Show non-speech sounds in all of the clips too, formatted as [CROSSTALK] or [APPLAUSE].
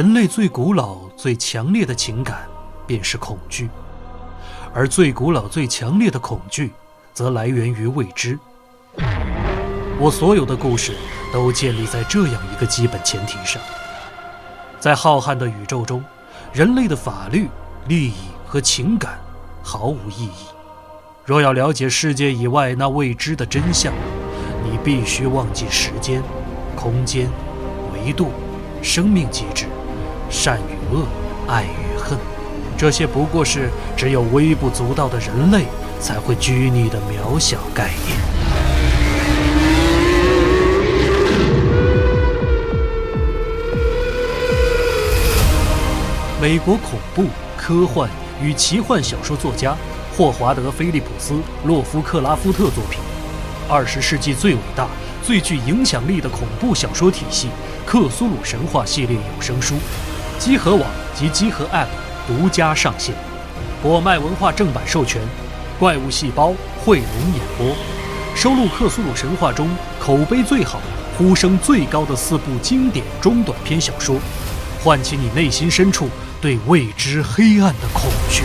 人类最古老、最强烈的情感便是恐惧，而最古老、最强烈的恐惧，则来源于未知。我所有的故事都建立在这样一个基本前提上：在浩瀚的宇宙中，人类的法律、利益和情感毫无意义。若要了解世界以外那未知的真相，你必须忘记时间、空间、维度、生命机制。善与恶，爱与恨，这些不过是只有微不足道的人类才会拘泥的渺小概念。美国恐怖、科幻与奇幻小说作家霍华德·菲利普斯·洛夫克拉夫特作品，二十世纪最伟大、最具影响力的恐怖小说体系——克苏鲁神话系列有声书。积禾网及积禾 App 独家上线，果麦文化正版授权，怪物细胞汇龙演播，收录克苏鲁神话中口碑最好、呼声最高的四部经典中短篇小说，唤起你内心深处对未知黑暗的恐惧。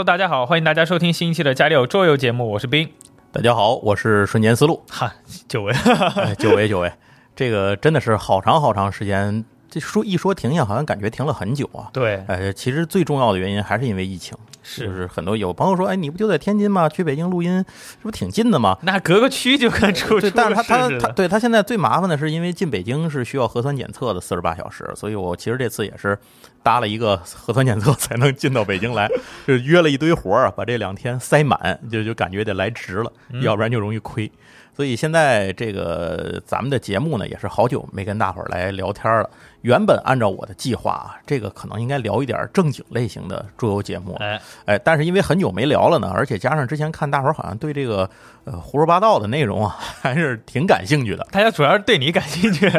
，Hello，大家好，欢迎大家收听新一期的《家里有桌游》节目，我是冰。大家好，我是瞬间思路。哈，久违，哎久违久违，这个真的是好长好长时间。这说一说停下，好像感觉停了很久啊。对，呃，其实最重要的原因还是因为疫情，是就是很多有朋友说，哎，你不就在天津吗？去北京录音，这不挺近的吗？那隔个区就跟出 [LAUGHS] 去，但是他他他对他现在最麻烦的是，因为进北京是需要核酸检测的四十八小时，所以我其实这次也是搭了一个核酸检测才能进到北京来，就约了一堆活儿啊，把这两天塞满，就就感觉得来值了，嗯要不然就容易亏。所以现在这个咱们的节目呢，也是好久没跟大伙儿来聊天了。原本按照我的计划啊，这个可能应该聊一点正经类型的桌游节目，哎，哎，但是因为很久没聊了呢，而且加上之前看大伙儿好像对这个呃胡说八道的内容啊，[LAUGHS] 还是挺感兴趣的。大家主要是对你感兴趣。[LAUGHS]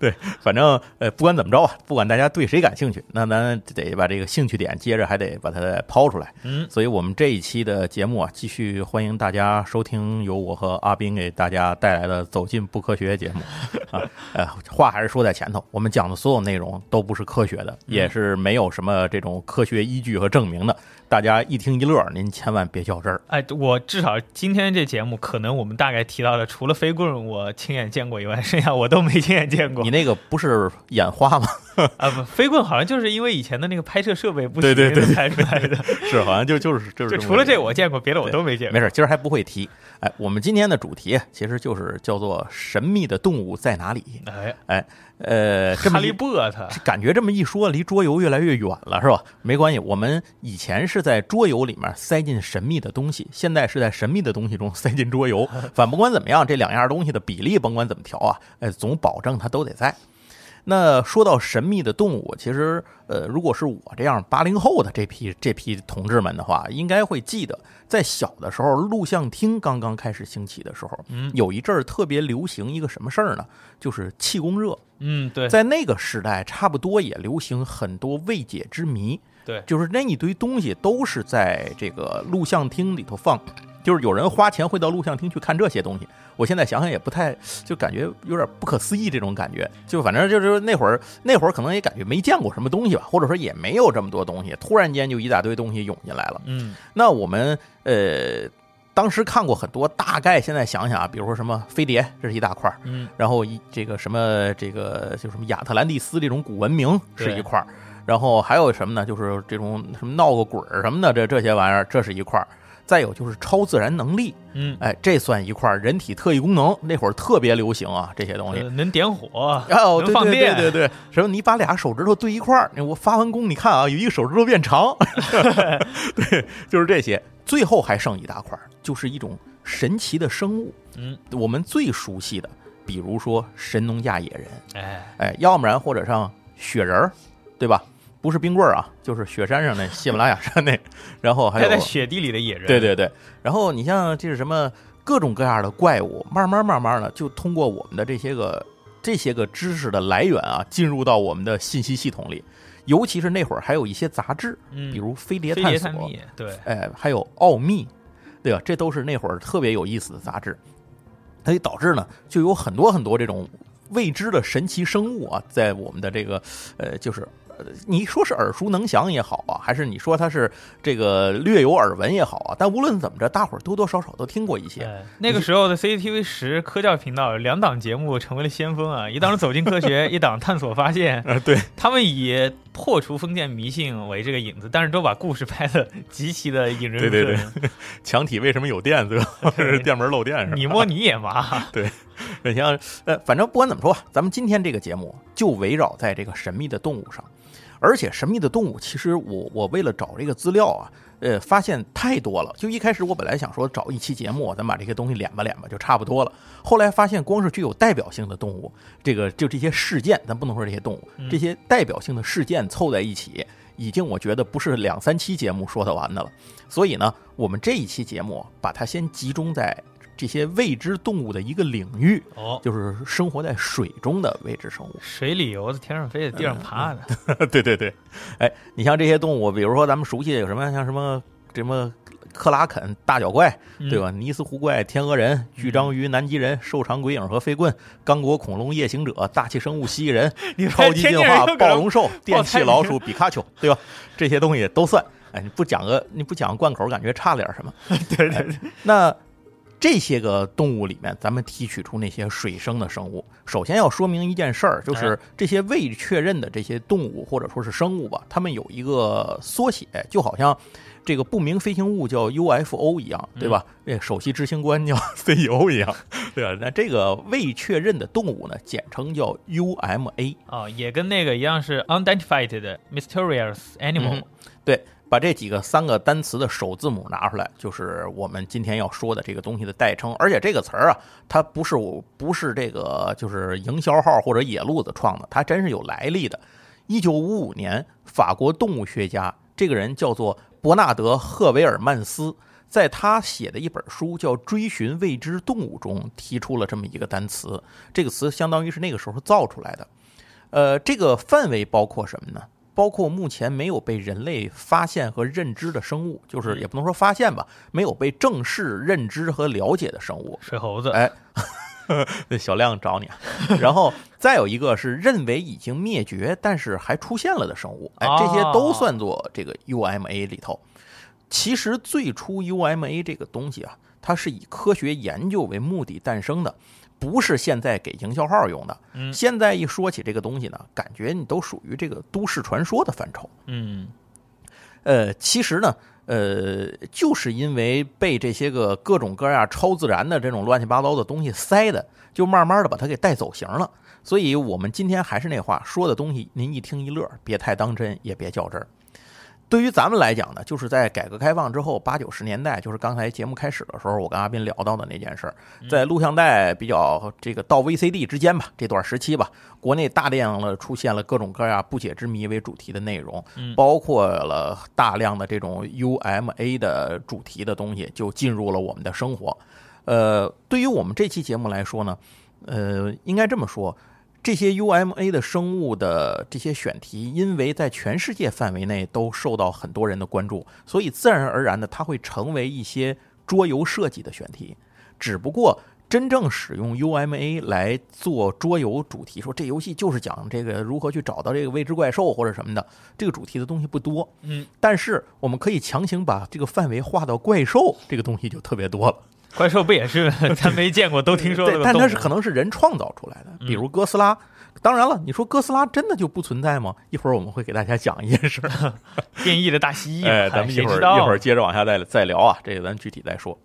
对反正呃，不管怎么着啊，不管大家对谁感兴趣，那咱得把这个兴趣点接着还得把它抛出来。嗯，所以我们这一期的节目啊，继续欢迎大家收听由我和阿斌给大家带来的《走进不科学》节目啊。呃，话还是说在前头，我们讲的所有内容都不是科学的，也是没有什么这种科学依据和证明的。大家一听一乐，您千万别较真儿。哎，我至少今天这节目，可能我们大概提到了，除了飞棍我亲眼见过以外，剩下我都没亲眼见过你。那个不是眼花吗？[LAUGHS] 啊，不，飞棍好像就是因为以前的那个拍摄设备不行，对对对拍出来的。[LAUGHS] 是，好像就就是 [LAUGHS] 就是就除了这我见过，别的我都没见过。没事，今儿还不会提。哎，我们今天的主题其实就是叫做“神秘的动物在哪里哎，”。哎，呃，这哈利波特，感觉这么一说，离桌游越来越远了，是吧？没关系，我们以前是在桌游里面塞进神秘的东西，现在是在神秘的东西中塞进桌游。反不管怎么样，这两样东西的比例甭管怎么调啊，哎，总保证它都得在。那说到神秘的动物，其实呃，如果是我这样八零后的这批这批同志们的话，应该会记得，在小的时候，录像厅刚刚开始兴起的时候，嗯。有一阵儿特别流行一个什么事儿呢？就是气功热。嗯，对，在那个时代，差不多也流行很多未解之谜，对，就是那一堆东西都是在这个录像厅里头放，就是有人花钱会到录像厅去看这些东西。我现在想想也不太，就感觉有点不可思议这种感觉。就反正就是那会儿，那会儿可能也感觉没见过什么东西吧，或者说也没有这么多东西，突然间就一大堆东西涌进来了。嗯那我们呃当时看过很多，大概现在想想啊，比如说什么飞碟，这是一大块儿，嗯，然后一这个什么这个就什么亚特兰蒂斯这种古文明是一块儿，然后还有什么呢？就是这种什么闹个鬼儿什么的，这这些玩意儿这是一块儿。再有就是超自然能力，嗯，哎，这算一块人体特异功能，那会儿特别流行啊，这些东西。呃能点火，哦，能放对对对电。对对，什么你把俩手指头对一块儿，我发完功，你看啊，有一个手指头变长，[LAUGHS] 对，就是这些。最后还剩一大块儿，就是一种神奇的生物，嗯，我们最熟悉的，比如说神农架野人，哎，哎，要不然或者上雪人儿，对吧？不是冰棍儿啊，就是雪山上那喜马拉雅山那，[LAUGHS] 然后还有在雪地里的野人，对对对，然后你像这是什么各种各样的怪物，慢慢慢慢的就通过我们的这些个这些个知识的来源啊，进入到我们的信息系统里。尤其是那会儿还有一些杂志，嗯，比如《飞碟探索》对，哎，还有《奥秘》，对吧？这都是那会儿特别有意思的杂志。它就导致呢，就有很多很多这种未知的神奇生物啊，在我们的这个呃，就是呃，你说是耳熟能详也好啊，还是你说他是这个略有耳闻也好啊，但无论怎么着，大伙儿多多少少都听过一些。对，那个时候的 CCTV 十科教频道两档节目成为了先锋啊，一档是走进科学，一档探索发现。呃，[LAUGHS] 对，他们以破除封建迷信为这个引子，但是都把故事拍的极其的引人入对对胜。[LAUGHS] 墙体为什么有电，对吧？是电门漏电是吧？你摸你也麻。[LAUGHS] 对你像呃，反正不管怎么说吧，咱们今天这个节目就围绕在这个神秘的动物上，而且神秘的动物，其实我我为了找这个资料啊，呃，发现太多了。就一开始我本来想说找一期节目，咱把这些东西敛吧敛吧就差不多了。后来发现，光是具有代表性的动物，这个就这些事件，咱不能说这些动物，这些代表性的事件凑在一起，已经我觉得不是两三期节目说得完的了。所以呢，我们这一期节目把它先集中在这些未知动物的一个领域，哦，就是生活在水中的未知生物。水里游的，天上飞的，地上爬的。[LAUGHS] 对对对，哎，你像这些动物，比如说咱们熟悉的有什么，像什么什么克拉肯大脚怪，对吧？尼斯湖怪、天鹅人、巨章鱼、南极人、瘦长鬼影和飞棍、刚果恐龙夜行者、大气生物蜥蜴人、[LAUGHS] 你超级进化暴龙兽、[LAUGHS] 电气老鼠比卡丘，对吧？这些东西都算。哎，你不讲个你不讲个贯口，感觉差了点什么。对对对，那这些个动物里面，咱们提取出那些水生的生物，首先要说明一件事儿，就是这些未确认的这些动物或者说是生物吧，它们有一个缩写，就好像这个不明飞行物叫 UFO 一样，对吧？那首席执行官叫 [LAUGHS] CEO 一样，对吧？那这个未确认的动物呢，简称叫 UMA。哦，也跟那个一样是 unidentified 的 mysterious animal。嗯对，把这几个三个单词的首字母拿出来，就是我们今天要说的这个东西的代称。而且这个词儿啊，它不是我不是这个就是营销号或者野路子创的，它真是有来历的。一九五五年，法国动物学家这个人叫做伯纳德·赫维尔曼斯，在他写的一本书叫《追寻未知动物》中提出了这么一个单词。这个词相当于是那个时候造出来的。呃，这个范围包括什么呢？包括目前没有被人类发现和认知的生物，就是也不能说发现吧，没有被正式认知和了解的生物。水猴子，哎，[LAUGHS] 那小亮找你。然后再有一个是认为已经灭绝，但是还出现了的生物。哎，这些都算作这个 UMA 里头。其实最初 UMA 这个东西啊，它是以科学研究为目的诞生的。不是现在给营销号用的。嗯现在一说起这个东西呢，感觉你都属于这个都市传说的范畴。嗯呃，其实呢，呃，就是因为被这些个各种各样超自然的这种乱七八糟的东西塞的，就慢慢的把它给带走形了。所以我们今天还是那话说的东西，您一听一乐，别太当真，也别较真儿。对于咱们来讲呢，就是在改革开放之后，八九十年代，就是刚才节目开始的时候，我跟阿斌聊到的那件事儿，在录像带比较这个到 VCD 之间吧，这段时期吧，国内大量的出现了各种各样不解之谜为主题的内容，包括了大量的这种 UMA 的主题的东西，就进入了我们的生活。呃，对于我们这期节目来说呢，呃，应该这么说。这些 UMA 的生物的这些选题，因为在全世界范围内都受到很多人的关注，所以自然而然的它会成为一些桌游设计的选题。只不过真正使用 UMA 来做桌游主题，说这游戏就是讲这个如何去找到这个未知怪兽或者什么的，这个主题的东西不多。嗯，但是我们可以强行把这个范围划到怪兽，这个东西就特别多了。怪兽不也是咱没见过都听说的对，个动物？但它是可能是人创造出来的，比如哥斯拉。当然了，你说哥斯拉真的就不存在吗？一会儿我们会给大家讲一件事儿。[LAUGHS] 变异的大蜥蜴，哎，咱们一会儿一会儿接着往下再再聊啊，这个咱具体再说。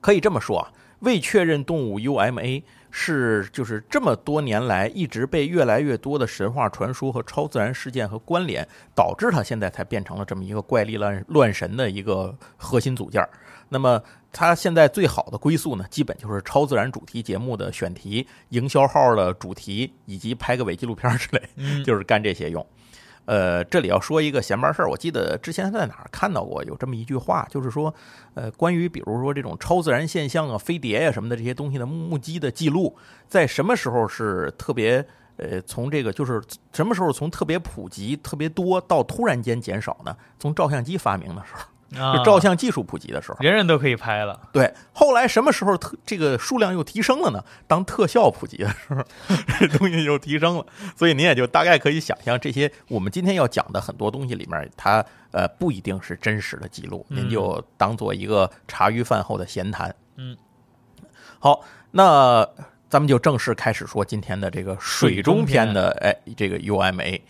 可以这么说啊，未确认动物 UMA 是就是这么多年来一直被越来越多的神话传说和超自然事件和关联，导致它现在才变成了这么一个怪力乱乱神的一个核心组件儿。那么它现在最好的归宿呢，基本就是超自然主题节目的选题、营销号的主题，以及拍个伪纪录片儿之类，嗯 [LAUGHS] 就是干这些用。呃，这里要说一个闲班事儿，我记得之前在哪儿看到过有这么一句话，就是说，呃，关于比如说这种超自然现象啊、飞碟呀、什么的这些东西的目击的记录，在什么时候是特别呃，从这个就是什么时候从特别普及、特别多到突然间减少呢？从照相机发明的时候，啊就照相技术普及的时候。人人都可以拍了，对，后来什么时候特这个数量又提升了呢？当特效普及的时候，[LAUGHS] 这东西又提升了。所以您也就大概可以想象，这些我们今天要讲的很多东西里面，它呃不一定是真实的记录，嗯您就当做一个茶余饭后的闲谈。嗯，好，那咱们就正式开始说今天的这个水中篇的哎这个 UMA。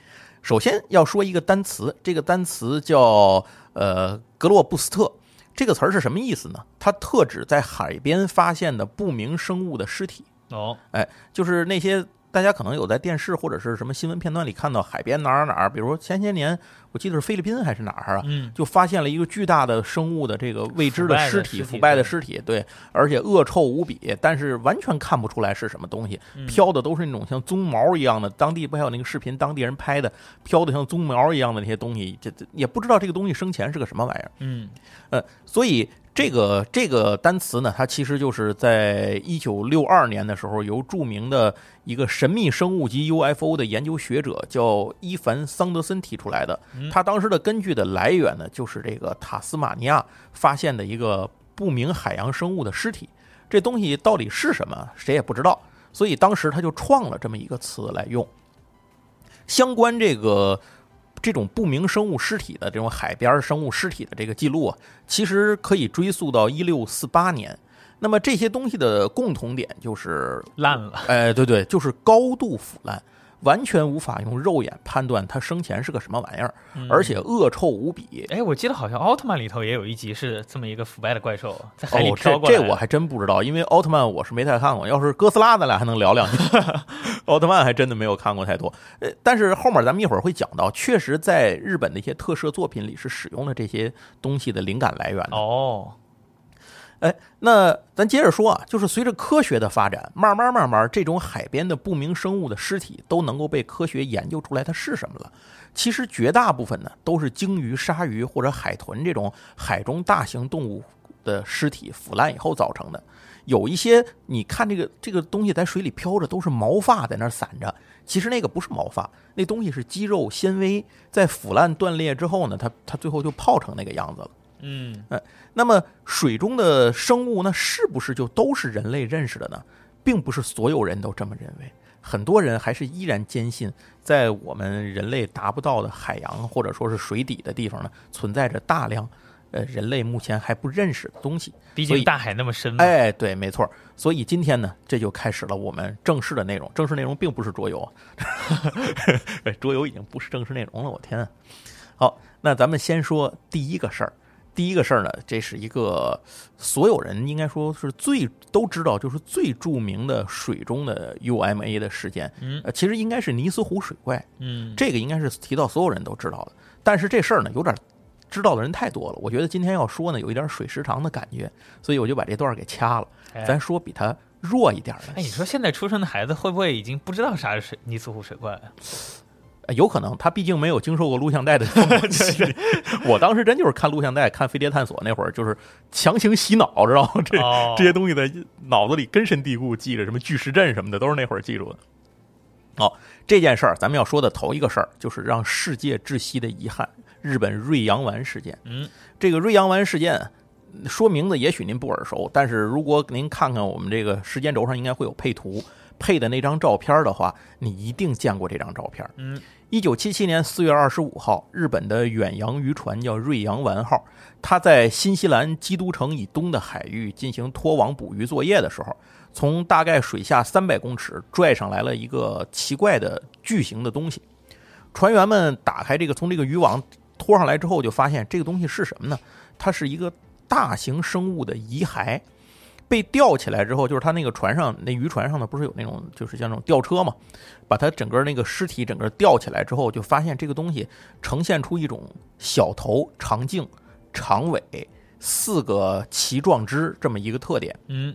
首先要说一个单词，这个单词叫呃格洛布斯特。这个词儿是什么意思呢？它特指在海边发现的不明生物的尸体。哦，哎，就是那些大家可能有在电视或者是什么新闻片段里看到海边哪儿哪儿，比如说前些年我记得是菲律宾还是哪儿啊，嗯，就发现了一个巨大的生物的这个未知的尸体，腐腐败的尸体，对，而且恶臭无比，但是完全看不出来是什么东西，嗯。飘的都是那种像鬃毛一样的，当地不还有那个视频，当地人拍的，飘的像鬃毛一样的那些东西，这这也不知道这个东西生前是个什么玩意儿。嗯。呃，所以这个这个单词呢，它其实就是在一九六二年的时候，由著名的一个神秘生物及 UFO 的研究学者叫伊凡桑德森提出来的。他当时的根据的来源呢，就是这个塔斯马尼亚发现的一个不明海洋生物的尸体。这东西到底是什么，谁也不知道。所以当时他就创了这么一个词来用。相关这个这种不明生物尸体的这种海边生物尸体的这个记录啊，其实可以追溯到一六四八年。那么这些东西的共同点就是，烂了，哎，对对，就是高度腐烂，完全无法用肉眼判断它生前是个什么玩意儿，而且恶臭无比。哎，我记得好像奥特曼里头也有一集是这么一个腐败的怪兽在海里哦，飘过来，这这我还真不知道，因为奥特曼我是没太看过。要是哥斯拉，咱俩还能聊两句。[LAUGHS] 奥特曼还真的没有看过太多。呃，但是后面咱们一会儿会讲到，确实在日本的一些特摄作品里是使用了这些东西的灵感来源的。哦，哎，那咱接着说啊，就是随着科学的发展，慢慢慢慢，这种海边的不明生物的尸体都能够被科学研究出来它是什么了。其实绝大部分呢都是鲸鱼、鲨鱼或者海豚这种海中大型动物的尸体腐烂以后造成的。有一些你看这个这个东西在水里飘着，都是毛发在那散着，其实那个不是毛发，那东西是肌肉纤维，在腐烂断裂之后呢，它它最后就泡成那个样子了。嗯，那么水中的生物呢，是不是就都是人类认识的呢？并不是所有人都这么认为，很多人还是依然坚信，在我们人类达不到的海洋或者说是水底的地方呢，存在着大量呃人类目前还不认识的东西。毕竟大海那么深嘛，哎，对，没错。所以今天呢，这就开始了我们正式的内容。正式内容并不是桌游，[LAUGHS] 桌游已经不是正式内容了。我天啊！好，那咱们先说第一个事儿。第一个事儿呢，这是一个所有人应该说是最都知道，就是最著名的水中的 UMA 的事件。嗯呃，其实应该是尼斯湖水怪。嗯，这个应该是提到所有人都知道的。但是这事儿呢，有点知道的人太多了。我觉得今天要说呢，有一点水时长的感觉，所以我就把这段给掐了。哎咱说比它弱一点的。哎，你说现在出生的孩子会不会已经不知道啥是水尼斯湖水怪了？呃有可能他毕竟没有经受过录像带的风波洗礼。我当时真就是看录像带、看《飞碟探索》那会儿，就是强行洗脑，知道吗？这、哦 [LAUGHS] 这些东西在脑子里根深蒂固，记着什么巨石阵什么的，都是那会儿记住的。哦，这件事儿咱们要说的头一个事儿，就是让世界窒息的遗憾——日本瑞阳丸事件。嗯，这个瑞阳丸事件，说名字也许您不耳熟，但是如果您看看我们这个时间轴上应该会有配图，配的那张照片的话，你一定见过这张照片。嗯，一九七七年四月二十五号，日本的远洋渔船叫瑞阳丸号，它在新西兰基督城以东的海域进行拖网捕鱼作业的时候，从大概水下三百公尺拽上来了一个奇怪的巨型的东西。船员们打开这个从这个渔网拖上来之后，就发现这个东西是什么呢？它是一个大型生物的遗骸。被吊起来之后，就是他那个船上那渔船上呢，不是有那种就是像那种吊车嘛，把他整个那个尸体整个吊起来之后，就发现这个东西呈现出一种小头、长颈、长尾、四个鳍状肢这么一个特点。嗯，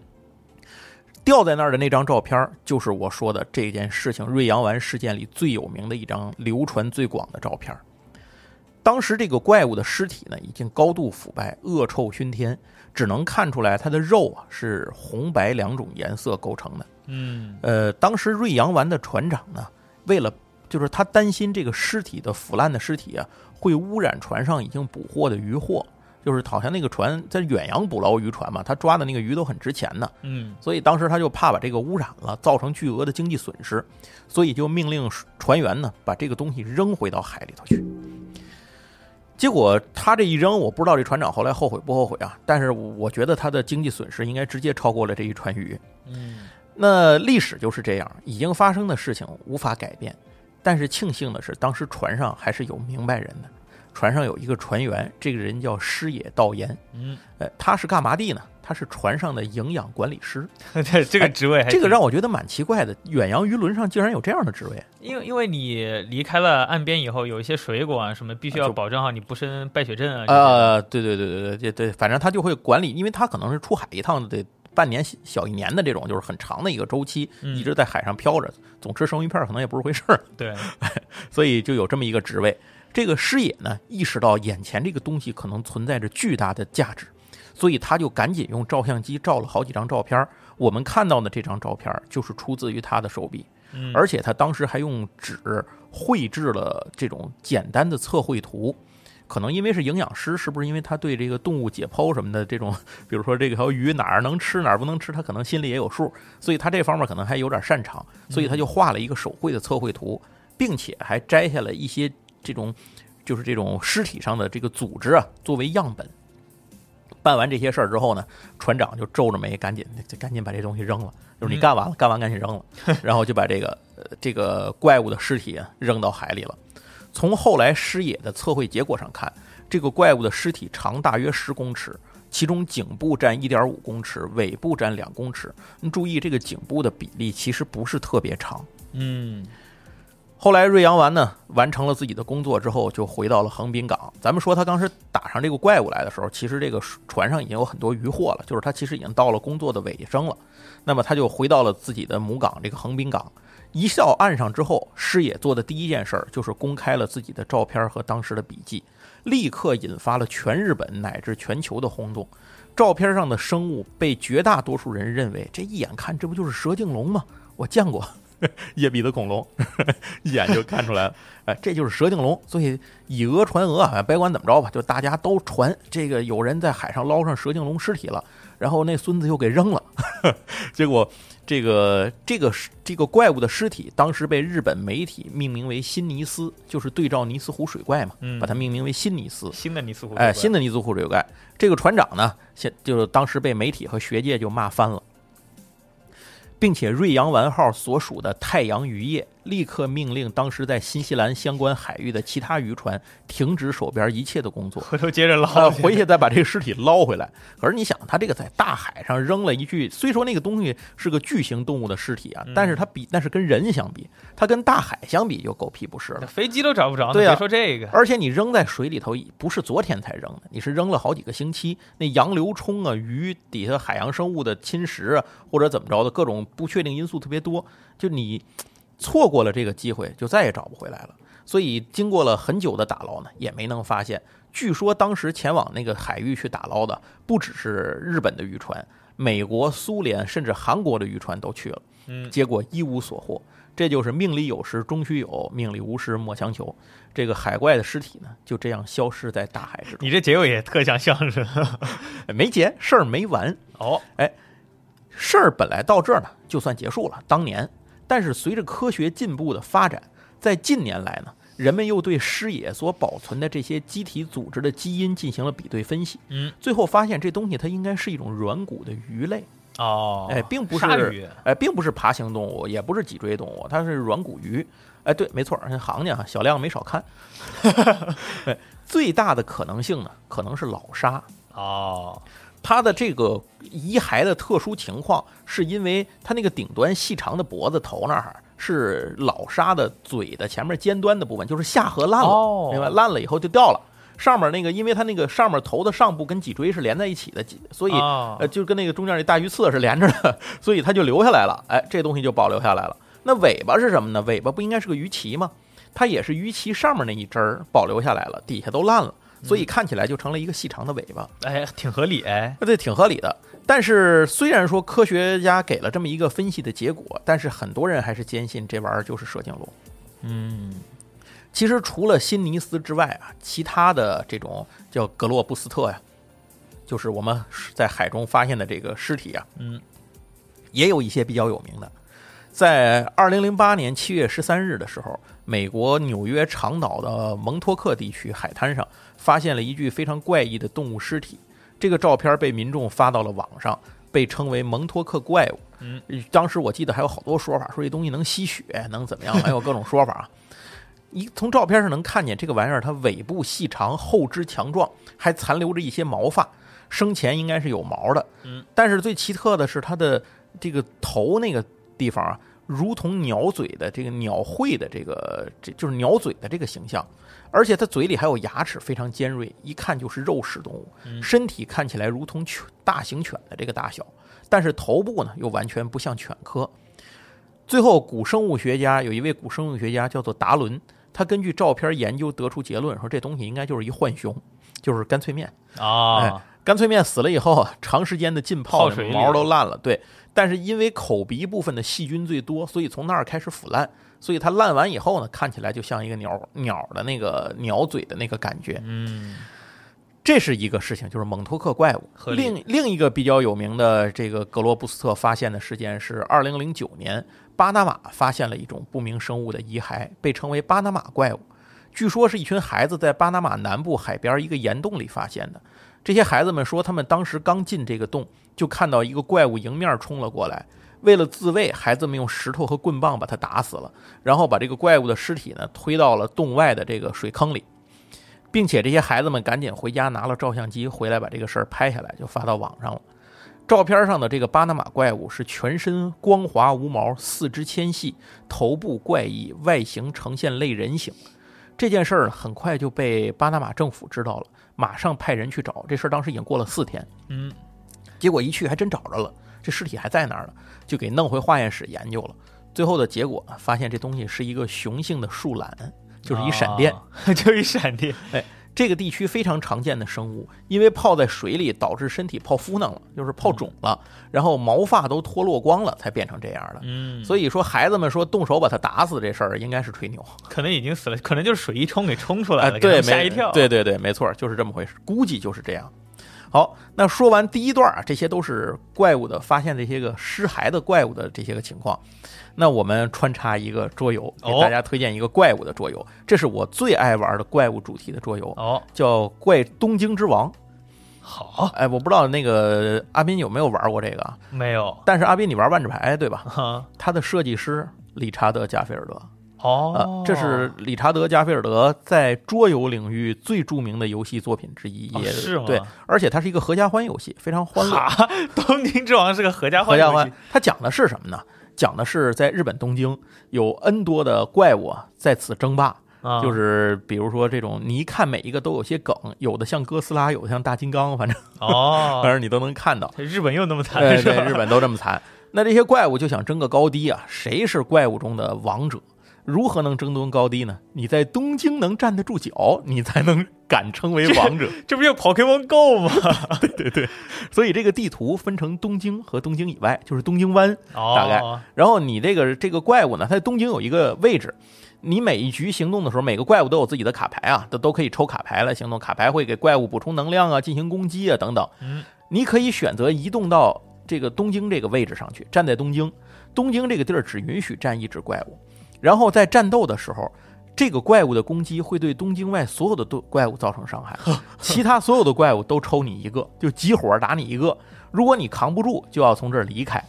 吊在那儿的那张照片，就是我说的这件事情瑞阳丸事件里最有名的一张流传最广的照片。当时这个怪物的尸体呢，已经高度腐败，恶臭熏天，只能看出来它的肉啊是红白两种颜色构成的。嗯，呃，当时瑞阳丸的船长呢，为了就是他担心这个尸体的腐烂的尸体啊，会污染船上已经捕获的渔获，就是好像那个船在远洋捕捞渔船嘛，他抓的那个鱼都很值钱的，嗯，所以当时他就怕把这个污染了，造成巨额的经济损失，所以就命令船员呢把这个东西扔回到海里头去。结果他这一扔，我不知道这船长后来后悔不后悔啊？但是我觉得他的经济损失应该直接超过了这一船鱼。嗯，那历史就是这样，已经发生的事情无法改变。但是庆幸的是，当时船上还是有明白人的。船上有一个船员，这个人叫师野道彦。嗯，呃，他是干嘛的呢？他是船上的营养管理师。[LAUGHS] 这这个职位还这个让我觉得蛮奇怪的。远洋渔轮上竟然有这样的职位。因为因为你离开了岸边以后，有一些水果啊什么，必须要保证好你不生败血症啊。呃，对对对对对对对，反正他就会管理，因为他可能是出海一趟得半年小一年的这种，就是很长的一个周期，嗯一直在海上漂着，总吃生鱼片可能也不是回事儿，对，[LAUGHS] 所以就有这么一个职位。这个师野呢，意识到眼前这个东西可能存在着巨大的价值，所以他就赶紧用照相机照了好几张照片。我们看到的这张照片就是出自于他的手笔，嗯，而且他当时还用纸绘制了这种简单的测绘图。可能因为是营养师，是不是因为他对这个动物解剖什么的这种，[LAUGHS] 比如说这条鱼哪儿能吃哪儿不能吃，他可能心里也有数，所以他这方面可能还有点擅长，所以他就画了一个手绘的测绘图，并且还摘下了一些这种就是这种尸体上的这个组织啊作为样本。办完这些事儿之后呢，船长就皱着眉，赶紧就赶紧把这东西扔了。就是你嗯干完了，干完赶紧扔了，[LAUGHS] 然后就把这个呃这个怪物的尸体啊扔到海里了。从后来师野的测绘结果上看，这个怪物的尸体长大约十公尺，其中颈部占一点五公尺，尾部占两公尺。你注意，这个颈部的比例其实不是特别长。嗯后来瑞阳丸呢完成了自己的工作之后，就回到了横滨港。咱们说他当时打上这个怪物来的时候，其实这个船上已经有很多渔获了，就是他其实已经到了工作的尾声了。那么他就回到了自己的母港这个横滨港。一到岸上之后，师野做的第一件事儿就是公开了自己的照片和当时的笔记，立刻引发了全日本乃至全球的轰动。照片上的生物被绝大多数人认为，这一眼看这不就是蛇颈龙吗？我见过。叶鼻的恐龙，[LAUGHS] 一眼就看出来了，哎，这就是蛇颈龙。所以以讹传讹啊，别管怎么着吧，就大家都传这个有人在海上捞上蛇颈龙尸体了，然后那孙子又给扔了，[LAUGHS] 结果这个这个这个怪物的尸体当时被日本媒体命名为新尼斯，就是对照尼斯湖水怪嘛，嗯把它命名为新尼斯。新的尼斯湖，哎，新的尼斯湖水怪，这个船长呢，现就是当时被媒体和学界就骂翻了，并且瑞阳丸号所属的太阳渔业。立刻命令当时在新西兰相关海域的其他渔船停止手边一切的工作，[LAUGHS] 回头接着捞呃，回去再把这个尸体捞回来。可是你想，他这个在大海上扔了一具，虽说那个东西是个巨型动物的尸体啊，但是它比那是跟人相比，它跟大海相比就狗屁不是了。飞机都找不着，对啊说这个，而且你扔在水里头，不是昨天才扔的，你是扔了好几个星期。那洋流冲啊，鱼底下海洋生物的侵蚀啊，或者怎么着的各种不确定因素特别多，就你错过了这个机会，就再也找不回来了。所以经过了很久的打捞呢，也没能发现。据说当时前往那个海域去打捞的，不只是日本的渔船，美国、苏联甚至韩国的渔船都去了。嗯，结果一无所获。这就是命里有时终须有，命里无时莫强求。这个海怪的尸体呢，就这样消失在大海之中。你这结尾也特像相声 [LAUGHS] 没结，事儿没完。哦，哎事儿本来到这儿呢，就算结束了。当年但是随着科学进步的发展，在近年来呢，人们又对尸野所保存的这些机体组织的基因进行了比对分析，嗯，最后发现这东西它应该是一种软骨的鱼类，哦，哎，并不鲨是鱼，哎，并不是爬行动物，也不是脊椎动物，它是软骨鱼。哎，对，没错，行家哈，小亮没少看。对，[LAUGHS] 最大的可能性呢，可能是老鲨。哦，它的这个遗骸的特殊情况，是因为它那个顶端细长的脖子头那儿是老鲨的嘴的前面尖端的部分，就是下颌烂了，哦明白？烂了以后就掉了。上面那个，因为它那个上面头的上部跟脊椎是连在一起的，脊所以、哦呃就跟那个中间那大鱼刺是连着的，[LAUGHS] 所以它就留下来了。哎，这东西就保留下来了。那尾巴是什么呢？尾巴不应该是个鱼鳍吗？它也是鱼鳍上面那一针儿保留下来了，底下都烂了，所以看起来就成了一个细长的尾巴。哎，挺合理，哎，对挺合理的。但是虽然说科学家给了这么一个分析的结果，但是很多人还是坚信这玩意儿就是蛇颈龙。嗯，其实除了辛尼斯之外啊，其他的这种叫格洛布斯特呀，就是我们在海中发现的这个尸体啊，嗯，也有一些比较有名的。在二零零八年七月十三日的时候，美国纽约长岛的蒙托克地区海滩上发现了一具非常怪异的动物尸体。这个照片被民众发到了网上，被称为蒙托克怪物。嗯，当时我记得还有好多说法，说这东西能吸血，能怎么样，[LAUGHS] 还有各种说法啊。一从照片上能看见这个玩意儿，它尾部细长，后肢强壮，还残留着一些毛发，生前应该是有毛的。嗯，但是最奇特的是它的这个头那个地方啊，如同鸟嘴的这个鸟喙的这个，这就是鸟嘴的这个形象，而且它嘴里还有牙齿，非常尖锐，一看就是肉食动物。嗯身体看起来如同犬大型犬的这个大小，但是头部呢又完全不像犬科。最后，古生物学家有一位古生物学家叫做达伦，他根据照片研究得出结论，说这东西应该就是一浣熊，就是干脆面。啊哎，干脆面死了以后啊，[LAUGHS] 长时间的浸泡泡水毛都烂了。对，但是因为口鼻部分的细菌最多，所以从那儿开始腐烂。所以它烂完以后呢，看起来就像一个鸟鸟的那个鸟嘴的那个感觉。嗯，这是一个事情，就是蒙托克怪物。另另一个比较有名的这个格罗布斯特发现的事件是二零零九年，巴拿马发现了一种不明生物的遗骸，被称为巴拿马怪物。据说是一群孩子在巴拿马南部海边一个岩洞里发现的。这些孩子们说，他们当时刚进这个洞，就看到一个怪物迎面冲了过来。为了自卫，孩子们用石头和棍棒把他打死了，然后把这个怪物的尸体呢推到了洞外的这个水坑里。并且这些孩子们赶紧回家拿了照相机回来，把这个事儿拍下来，就发到网上了。照片上的这个巴拿马怪物是全身光滑无毛，四肢纤细，头部怪异，外形呈现类人形。这件事儿很快就被巴拿马政府知道了，马上派人去找。这事儿当时已经过了四天，嗯，结果一去还真找着了，这尸体还在那儿呢，就给弄回化验室研究了。最后的结果发现这东西是一个雄性的树懒，就是一闪电。啊，[LAUGHS] 就是一闪电，[LAUGHS] 哎这个地区非常常见的生物，因为泡在水里导致身体泡敷囊了，就是泡肿了，然后毛发都脱落光了，才变成这样的。嗯，所以说，孩子们说动手把它打死这事儿，应该是吹牛。可能已经死了，可能就是水一冲给冲出来哎，了，对，吓一跳，对对对，没错，就是这么回事，估计就是这样。好，那说完第一段啊，这些都是怪物的发现这些个尸骸的怪物的这些个情况。那我们穿插一个桌游，给哦大家推荐一个怪物的桌游，这是我最爱玩的怪物主题的桌游，哦，叫《怪东京之王》。好，哎，我不知道那个阿斌有没有玩过这个啊，没有，但是阿斌你玩万智牌对吧？哈，他的设计师理查德·加菲尔德。哦啊，，这是理查德·加菲尔德在桌游领域最著名的游戏作品之一，也、哦是吗对，而且它是一个合家欢游戏，非常欢乐。哈，[LAUGHS] 东京之王是个合家欢游戏合家欢，它讲的是什么呢？讲的是在日本东京有 N 多的怪物啊在此争霸，啊，就是比如说这种，你一看每一个都有些梗，有的像哥斯拉，有的像大金刚，反正反哦，[LAUGHS] 正你都能看到。日本又那么惨，对，日本都这么惨。那这些怪物就想争个高低啊，谁是怪物中的王者？如何能争夺高低呢？你在东京能站得住脚，[LAUGHS] 你才能敢称为王者。[LAUGHS] 这不就 Pokemon Go 吗？[LAUGHS] 对对所以这个地图分成东京和东京以外，就是东京湾。哦，大概然后你这个这个怪物呢，它在东京有一个位置。你每一局行动的时候，每个怪物都有自己的卡牌啊，都都可以抽卡牌来行动。卡牌会给怪物补充能量啊，进行攻击啊等等。嗯，你可以选择移动到这个东京这个位置上去，站在东京。东京这个地儿只允许站一只怪物，然后在战斗的时候，这个怪物的攻击会对东京外所有的都怪物造成伤害，其他所有的怪物都抽你一个，就集火打你一个。如果你扛不住，就要从这儿离开，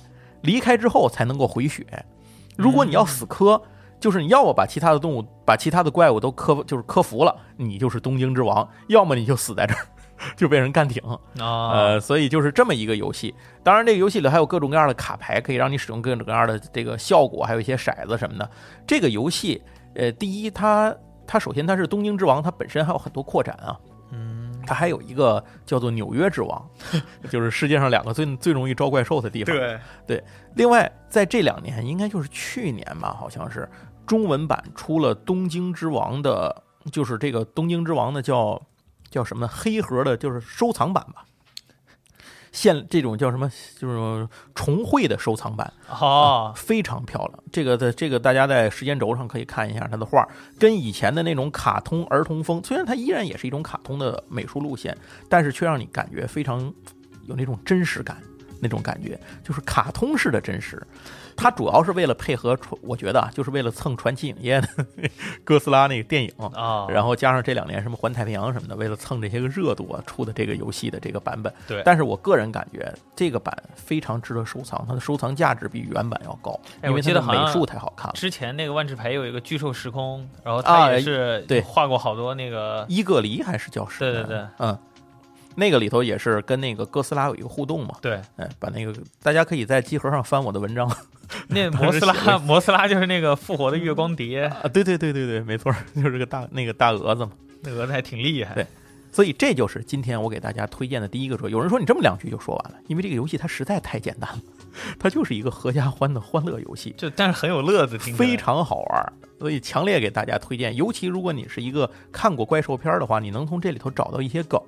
离开之后才能够回血。如果你要死磕，就是你要么把其他的动物、把其他的怪物都克，就是克服了，你就是东京之王；要么你就死在这儿，[LAUGHS] 就被人干挺。啊，呃，所以就是这么一个游戏。当然，这个游戏里还有各种各样的卡牌，可以让你使用各种各样的这个效果，还有一些骰子什么的。这个游戏，呃，第一，它它首先它是东京之王，它本身还有很多扩展啊。嗯，它还有一个叫做纽约之王，[LAUGHS] 就是世界上两个最最容易招怪兽的地方。对，另外，在这两年，应该就是去年吧，好像是中文版出了《东京之王》的，就是这个《东京之王》的叫叫什么黑盒的，就是收藏版吧。现这种叫什么，就是重绘的收藏版，哦，非常漂亮。这个的这个大家在时间轴上可以看一下它的画，跟以前的那种卡通儿童风，虽然它依然也是一种卡通的美术路线，但是却让你感觉非常有那种真实感。那种感觉就是卡通式的真实，它主要是为了配合传，我觉得啊，就是为了蹭传奇影业的 [LAUGHS] 哥斯拉那个电影啊，然后加上这两年什么环太平洋什么的，为了蹭这些个热度啊出的这个游戏的这个版本。对，但是我个人感觉这个版非常值得收藏，它的收藏价值比原版要高，因为它的美术太好看了。之前那个万智牌有一个巨兽时空，然后它也是对画过好多那个伊格离还是叫什么？对对对，嗯。那个里头也是跟那个哥斯拉有一个互动嘛？对，哎，把那个大家可以在集合上翻我的文章。[LAUGHS] 那 [LAUGHS] 摩斯拉，[LAUGHS] 摩斯拉就是那个复活的月光蝶啊！对对对对对，没错，就是个大那个大蛾子嘛。那蛾子还挺厉害。对，所以这就是今天我给大家推荐的第一个说。有人说你这么两句就说完了，因为这个游戏它实在太简单了，它就是一个合家欢的欢乐游戏，就但是很有乐子，非常好玩。所以强烈给大家推荐，尤其如果你是一个看过怪兽片的话，你能从这里头找到一些梗，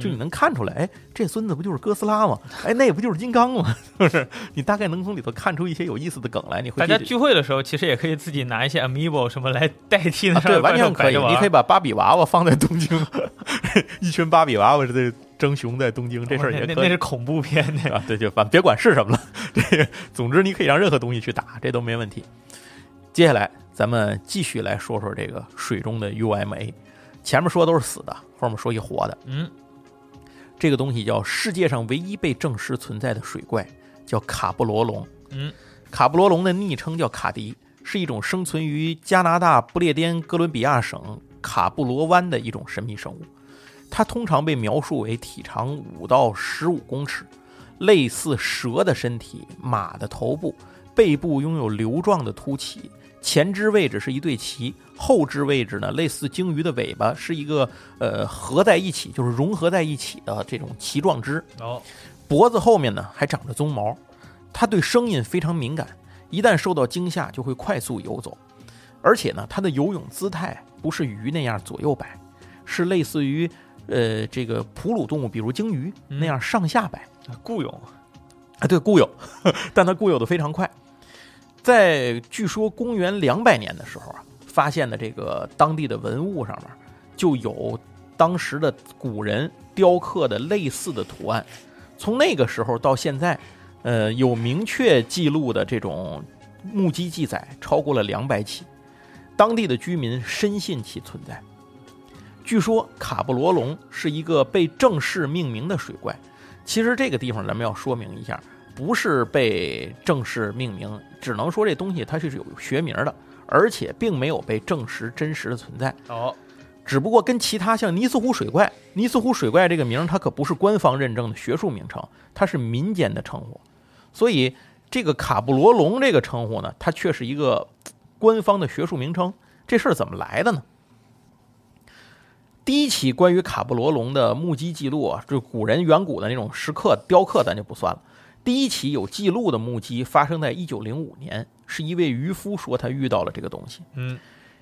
就你能看出来，哎，这孙子不就是哥斯拉吗？哎，那不就是金刚吗？[LAUGHS] 是不是？你大概能从里头看出一些有意思的梗来。你会大家聚会的时候，其实也可以自己拿一些 amiibo 什么来代替那对，完全可以。你可以把芭比娃娃放在东京，[LAUGHS] 一群芭比娃娃在争雄在东京，这事儿也那那是恐怖片 [LAUGHS] 啊。对，就反别管是什么了。这总之你可以让任何东西去打，这都没问题。接下来。咱们继续来说说这个水中的 UMA，前面说都是死的，后面说一活的。嗯，这个东西叫世界上唯一被证实存在的水怪，叫卡布罗龙。嗯，卡布罗龙的昵称叫卡迪，是一种生存于加拿大不列颠哥伦比亚省卡布罗湾的一种神秘生物。它通常被描述为体长五到十五公尺，类似蛇的身体，马的头部，背部拥有瘤状的凸起。前肢位置是一对鳍，后肢位置呢类似鲸鱼的尾巴，是一个呃合在一起，就是融合在一起的这种鳍状肢。哦，脖子后面呢还长着鬃毛，它对声音非常敏感，一旦受到惊吓就会快速游走，而且呢它的游泳姿态不是鱼那样左右摆，是类似于呃这个哺乳动物，比如鲸鱼那样上下摆，固有啊对固有，[LAUGHS] 但它固有的非常快。在据说公元两百年的时候啊，发现的这个当地的文物上面，就有当时的古人雕刻的类似的图案。从那个时候到现在，呃，有明确记录的这种目击记载超过了两百起，当地的居民深信其存在。据说卡布罗龙是一个被正式命名的水怪。其实这个地方咱们要说明一下。不是被正式命名，只能说这东西它是有学名的，而且并没有被证实真实的存在。哦，只不过跟其他像尼斯湖水怪，尼斯湖水怪这个名它可不是官方认证的学术名称，它是民间的称呼。所以这个卡布罗龙这个称呼呢，它却是一个官方的学术名称。这事儿怎么来的呢？第一起关于卡布罗龙的目击记录啊，就古人远古的那种石刻雕刻，咱就不算了。第一起有记录的目击发生在一九零五年，是一位渔夫说他遇到了这个东西。嗯，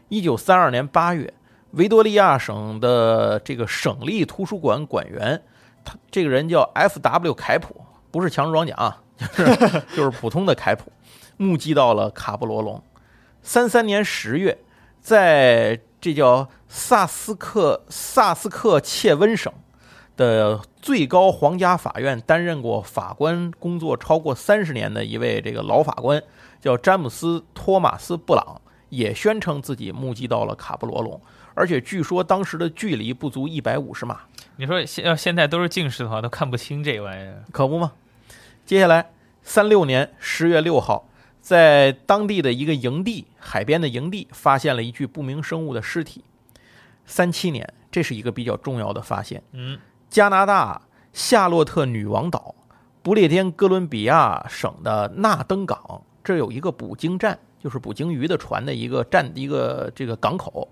一九三二年八月，维多利亚省的这个省立图书馆馆员，他这个人叫 F.W. 凯普，不是强制装甲啊，就是 [LAUGHS] 就是普通的凯普，目击到了卡布罗龙。三三年十月，在这叫萨斯克萨斯克切温省。的最高皇家法院担任过法官工作超过三十年的一位这个老法官，叫詹姆斯·托马斯·布朗，也宣称自己目击到了卡布罗龙，而且据说当时的距离不足一百五十码，你说现要现在都是近视的话，都看不清这玩意儿。可不吗？接下来，三六年十月六号，在当地的一个营地海边的营地，发现了一具不明生物的尸体。三七年，这是一个比较重要的发现。嗯，加拿大夏洛特女王岛不列颠哥伦比亚省的纳登港，这有一个捕鲸站，就是捕鲸鱼的船的一个站，一个这个港口。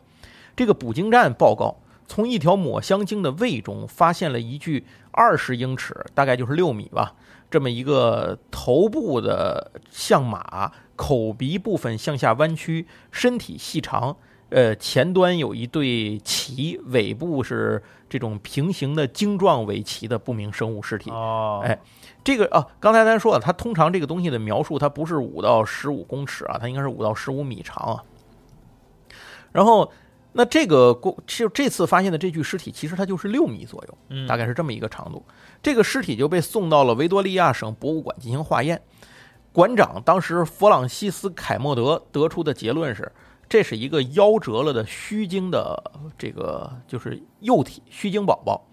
这个捕鲸站报告，从一条抹香鲸的胃中发现了一具二十英尺，大概就是六米吧，这么一个头部的像马，口鼻部分向下弯曲，身体细长。呃，前端有一对鳍，尾部是这种平行的晶状尾鳍的不明生物尸体。哦，哎这个啊，刚才咱说了，它通常这个东西的描述，它不是五到十五公尺啊，它应该是五到十五米长啊。然后，那这个过就这次发现的这具尸体，其实它就是六米左右，嗯，大概是这么一个长度。这个尸体就被送到了维多利亚省博物馆进行化验。馆长当时弗朗西斯凯莫德得出的结论是，这是一个夭折了的虚惊的这个就是幼体虚惊宝宝。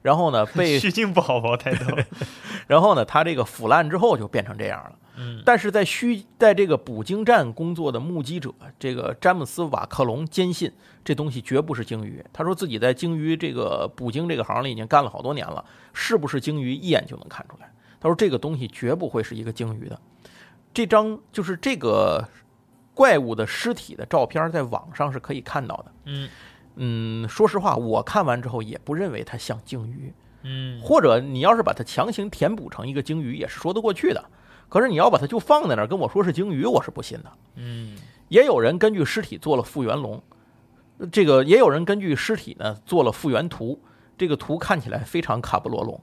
然后呢，[LAUGHS] 被虚惊宝宝抬走。[LAUGHS] 然后呢，它这个腐烂之后就变成这样了。嗯，但是在虚在这个捕鲸站工作的目击者，这个詹姆斯·瓦克隆坚信这东西绝不是鲸鱼。他说自己在鲸鱼这个捕鲸这个行里已经干了好多年了，是不是鲸鱼一眼就能看出来。他说这个东西绝不会是一个鲸鱼的。这张就是这个怪物的尸体的照片，在网上是可以看到的。嗯嗯，说实话，我看完之后也不认为它像鲸鱼。嗯，或者你要是把它强行填补成一个鲸鱼，也是说得过去的。可是你要把它就放在那儿跟我说是鲸鱼，我是不信的。嗯也有人根据尸体做了复原龙，这个也有人根据尸体呢做了复原图，这个图看起来非常卡布罗龙。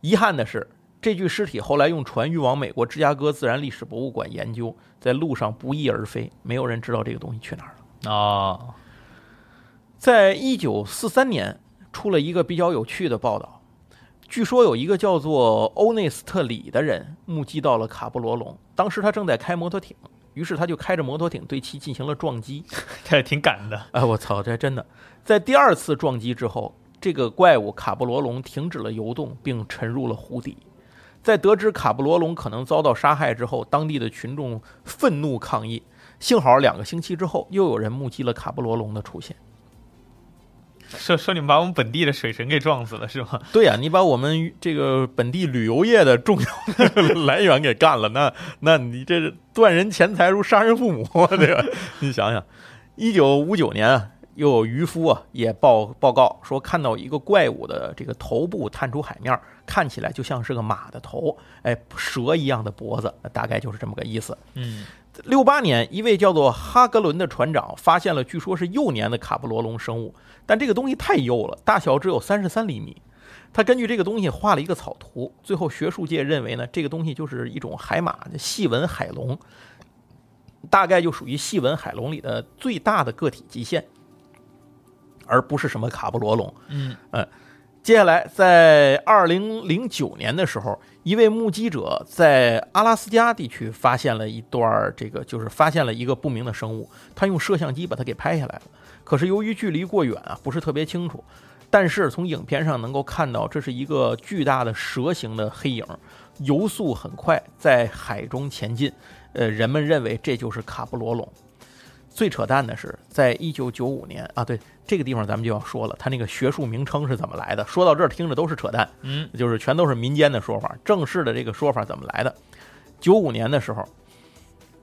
遗憾的是，这具尸体后来用船运往美国芝加哥自然历史博物馆研究，在路上不翼而飞，没有人知道这个东西去哪儿了。哦，在一九四三年，出了一个比较有趣的报道。据说有一个叫做欧内斯特里的人目击到了卡布罗龙，当时他正在开摩托艇，于是他就开着摩托艇对其进行了撞击。[LAUGHS] 这也挺赶的。哎，我操，这还真的！在第二次撞击之后，这个怪物卡布罗龙停止了游动，并沉入了湖底。在得知卡布罗龙可能遭到杀害之后，当地的群众愤怒抗议。幸好两个星期之后，又有人目击了卡布罗龙的出现。说说你们把我们本地的水神给撞死了是吗？对呀、你把我们这个本地旅游业的重要的来源给干了，那那你这是断人钱财如杀人父母，对吧？[LAUGHS] 你想想，一九五九年啊，又有渔夫啊也报报告说看到一个怪物的这个头部探出海面，看起来就像是个马的头，哎，蛇一样的脖子，大概就是这么个意思。嗯六八年，一位叫做哈格伦的船长发现了据说是幼年的卡布罗龙生物，但这个东西太幼了，大小只有三十三厘米。他根据这个东西画了一个草图，最后学术界认为呢，这个东西就是一种海马的细纹海龙，大概就属于细纹海龙里的最大的个体极限，而不是什么卡布罗龙。嗯接下来，在二零零九年的时候，一位目击者在阿拉斯加地区发现了一段这个，就是发现了一个不明的生物，他用摄像机把它给拍下来了。可是由于距离过远啊，不是特别清楚。但是从影片上能够看到，这是一个巨大的蛇形的黑影，游速很快，在海中前进。呃，人们认为这就是卡布罗龙。最扯淡的是，在一九九五年啊，对这个地方咱们就要说了，它那个学术名称是怎么来的？说到这儿，听着都是扯淡，嗯就是全都是民间的说法，正式的这个说法怎么来的？九五年的时候，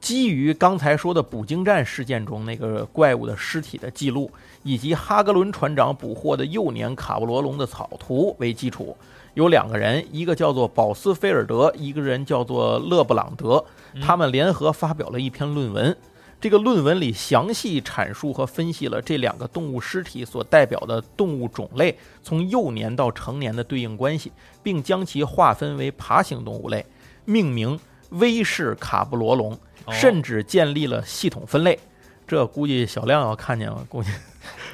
基于刚才说的捕鲸战事件中那个怪物的尸体的记录，以及哈格伦船长捕获的幼年卡布罗龙的草图为基础，有两个人，一个叫做保斯菲尔德，一个人叫做勒布朗德，他们联合发表了一篇论文。这个论文里详细阐述和分析了这两个动物尸体所代表的动物种类从幼年到成年的对应关系，并将其划分为爬行动物类，命名威氏卡布罗龙，哦甚至建立了系统分类。这估计小亮要看见了，估计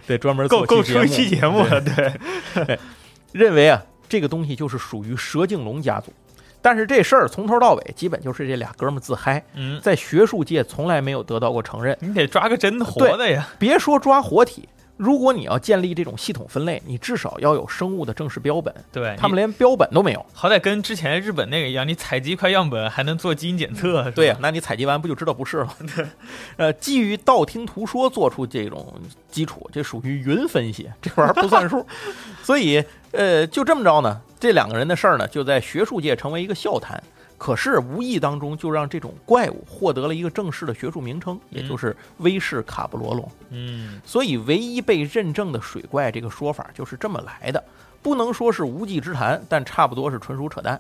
得专门够够出做一期节目了，[LAUGHS] 对，认为啊这个东西就是属于蛇颈龙家族。但是这事儿从头到尾基本就是这俩哥们儿自嗨，嗯，在学术界从来没有得到过承认。你得抓个真活的呀。别说抓活体，如果你要建立这种系统分类，你至少要有生物的正式标本。对，他们连标本都没有。好歹跟之前日本那个一样，你采集一块样本还能做基因检测。对呀、那你采集完不就知道不是了？对，[LAUGHS] 呃，基于道听途说做出这种基础，这属于云分析，这玩意儿不算数。[LAUGHS] 所以，呃，就这么着呢，这两个人的事儿呢，就在学术界成为一个笑谈。可是无意当中就让这种怪物获得了一个正式的学术名称，也就是威氏卡布罗龙。嗯，所以，唯一被认证的水怪这个说法就是这么来的，不能说是无稽之谈，但差不多是纯属扯淡。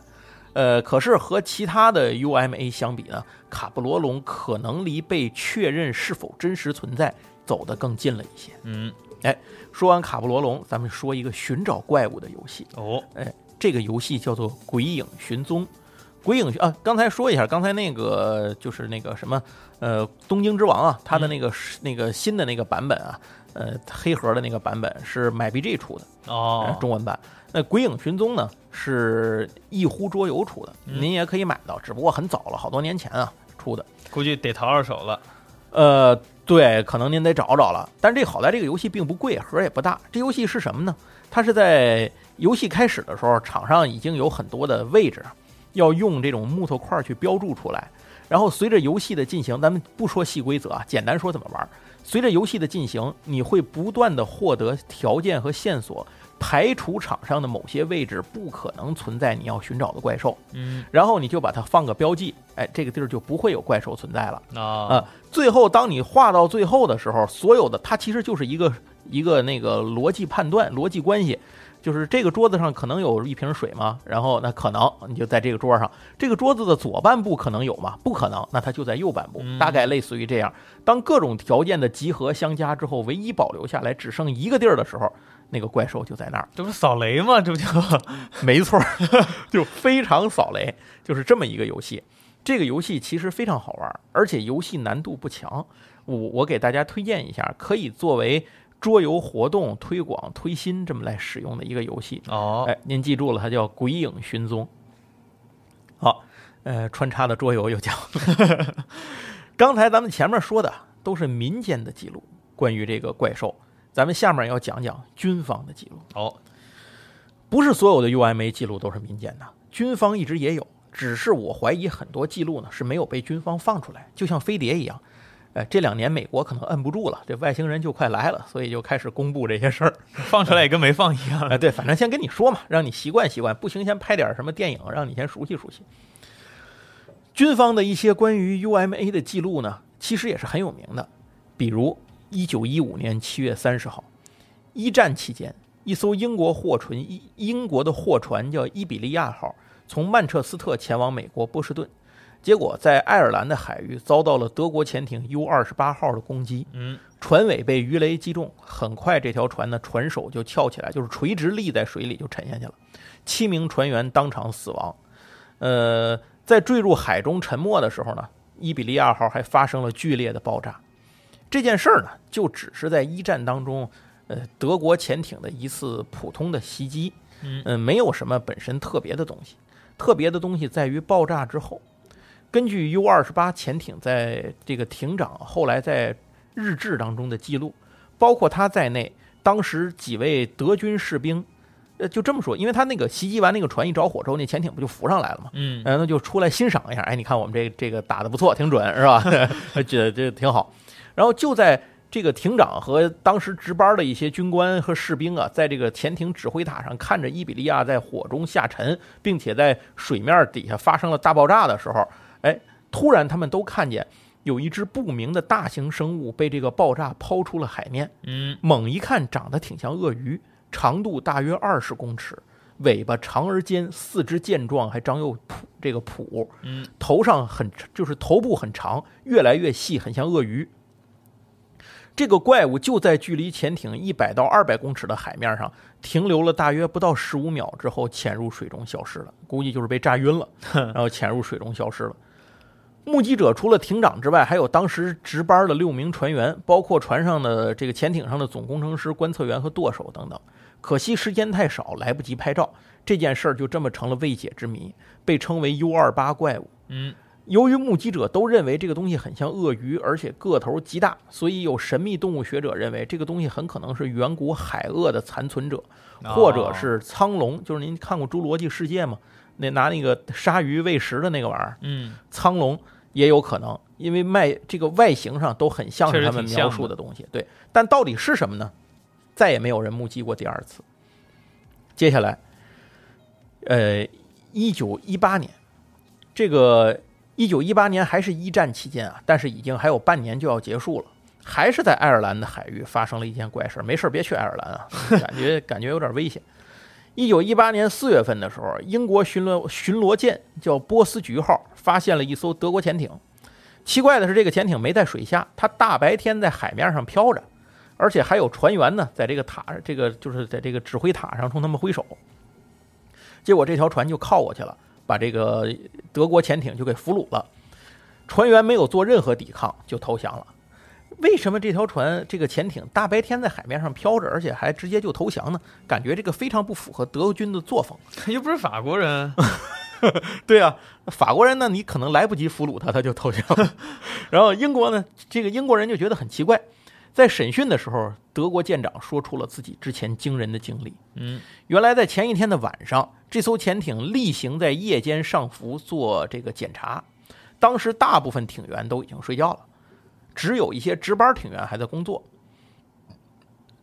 呃，可是和其他的 UMA 相比呢，卡布罗龙可能离被确认是否真实存在走得更近了一些。嗯，哎说完卡布罗龙，咱们说一个寻找怪物的游戏。哦，哎这个游戏叫做《鬼影寻踪》。鬼影寻啊，刚才说一下，刚才那个就是那个什么，呃，东京之王啊，它的那个、那个新的那个版本啊，呃，黑盒的那个版本是 MyBG 出的，呃哦，中文版。那《鬼影寻踪》呢是一呼桌游出的，嗯您也可以买到，只不过很早了，好多年前啊出的。估计得淘二手了。呃，对，可能您得找找了。但这好在这个游戏并不贵，盒也不大。这游戏是什么呢？它是在游戏开始的时候，场上已经有很多的位置要用这种木头块去标注出来。然后随着游戏的进行，咱们不说细规则啊，简单说怎么玩。随着游戏的进行，你会不断的获得条件和线索，排除场上的某些位置不可能存在你要寻找的怪兽，嗯，然后你就把它放个标记，哎，这个地儿就不会有怪兽存在了。啊啊，最后当你画到最后的时候，所有的它其实就是一个一个那个逻辑判断、逻辑关系，就是这个桌子上可能有一瓶水吗？然后那可能你就在这个桌上，这个桌子的左半部可能有吗？不可能，那它就在右半部，嗯大概类似于这样。当各种条件的集合相加之后，唯一保留下来只剩一个地儿的时候，那个怪兽就在那儿。这不扫雷吗？这不就 [LAUGHS] 没错儿，[LAUGHS] 就非常扫雷，就是这么一个游戏。这个游戏其实非常好玩，而且游戏难度不强。我我给大家推荐一下，可以作为桌游活动推广推新这么来使用的一个游戏。哦，哎，您记住了，它叫《鬼影寻踪》。好，呃，穿插的桌游又讲。[LAUGHS] 刚才咱们前面说的都是民间的记录，关于这个怪兽，咱们下面要讲讲军方的记录。哦，不是所有的 UMA 记录都是民间的，军方一直也有，只是我怀疑很多记录呢是没有被军方放出来，就像飞碟一样。呃，这两年美国可能摁不住了，这外星人就快来了，所以就开始公布这些事儿。放出来也跟没放一样。哎，对，反正先跟你说嘛，让你习惯习惯，不行先拍点什么电影，让你先熟悉熟悉。军方的一些关于 UMA 的记录呢，其实也是很有名的，比如一九一五年七月三十号，一战期间，一艘英国货船英英国的货船叫伊比利亚号，从曼彻斯特前往美国波士顿，结果在爱尔兰的海域遭到了德国潜艇 U 二十八号的攻击，嗯，船尾被鱼雷击中，很快这条船的船首就翘起来，就是垂直立在水里就沉下去了，七名船员当场死亡。呃，在坠入海中沉没的时候呢，伊比利亚号还发生了剧烈的爆炸。这件事儿呢，就只是在一战当中，呃，德国潜艇的一次普通的袭击，嗯呃，没有什么本身特别的东西。特别的东西在于爆炸之后，根据 U 二十八潜艇在这个艇长后来在日志当中的记录，包括他在内，当时几位德军士兵，呃，就这么说，因为他那个袭击完那个船一着火之后，那潜艇不就浮上来了吗？嗯，呃，那就出来欣赏一下，哎，你看我们这这个打的不错，挺准，是吧？[LAUGHS] 觉得这挺好。然后就在这个艇长和当时值班的一些军官和士兵啊，在这个潜艇指挥塔上看着伊比利亚在火中下沉，并且在水面底下发生了大爆炸的时候，哎，突然他们都看见有一只不明的大型生物被这个爆炸抛出了海面。嗯，猛一看，长得挺像鳄鱼，长度大约二十公尺，尾巴长而尖，四肢健壮，还长有蹼这个蹼，嗯，头上很就是头部很长，越来越细，很像鳄鱼。这个怪物就在距离潜艇一百到二百公尺的海面上停留了大约不到十五秒之后，潜入水中消失了，估计就是被炸晕了，[LAUGHS] 然后潜入水中消失了。目击者除了艇长之外，还有当时值班的六名船员，包括船上的这个潜艇上的总工程师、观测员和舵手等等。可惜时间太少，来不及拍照，这件事儿就这么成了未解之谜，被称为 U 二八怪物。嗯，由于目击者都认为这个东西很像鳄鱼，而且个头极大，所以有神秘动物学者认为这个东西很可能是远古海鳄的残存者，或者是苍龙。就是您看过《侏罗纪世界》吗？那拿那个鲨鱼喂食的那个玩意儿，嗯，苍龙也有可能，因为外这个外形上都很像是他们描述的东西。对，但到底是什么呢？再也没有人目击过第二次。接下来，呃，一九一八年，这个一九一八年还是一战期间啊，但是已经还有半年就要结束了，还是在爱尔兰的海域发生了一件怪事儿。没事别去爱尔兰啊，[LAUGHS] 感觉感觉有点危险。一九一八年四月份的时候，英国巡逻巡逻舰叫波斯菊号，发现了一艘德国潜艇。奇怪的是，这个潜艇没在水下，它大白天在海面上飘着，而且还有船员呢，在这个塔，这个就是在这个指挥塔上冲他们挥手。结果这条船就靠过去了，把这个德国潜艇就给俘虏了。船员没有做任何抵抗就投降了。为什么这条船这个潜艇大白天在海面上飘着，而且还直接就投降呢？感觉这个非常不符合德军的作风。[LAUGHS] 又不是法国人，[LAUGHS] 对啊，法国人呢，你可能来不及俘虏他，他就投降了。[LAUGHS] 然后英国呢，这个英国人就觉得很奇怪，在审讯的时候，德国舰长说出了自己之前惊人的经历。嗯，原来在前一天的晚上，这艘潜艇例行在夜间上浮做这个检查，当时大部分艇员都已经睡觉了，只有一些值班艇员还在工作。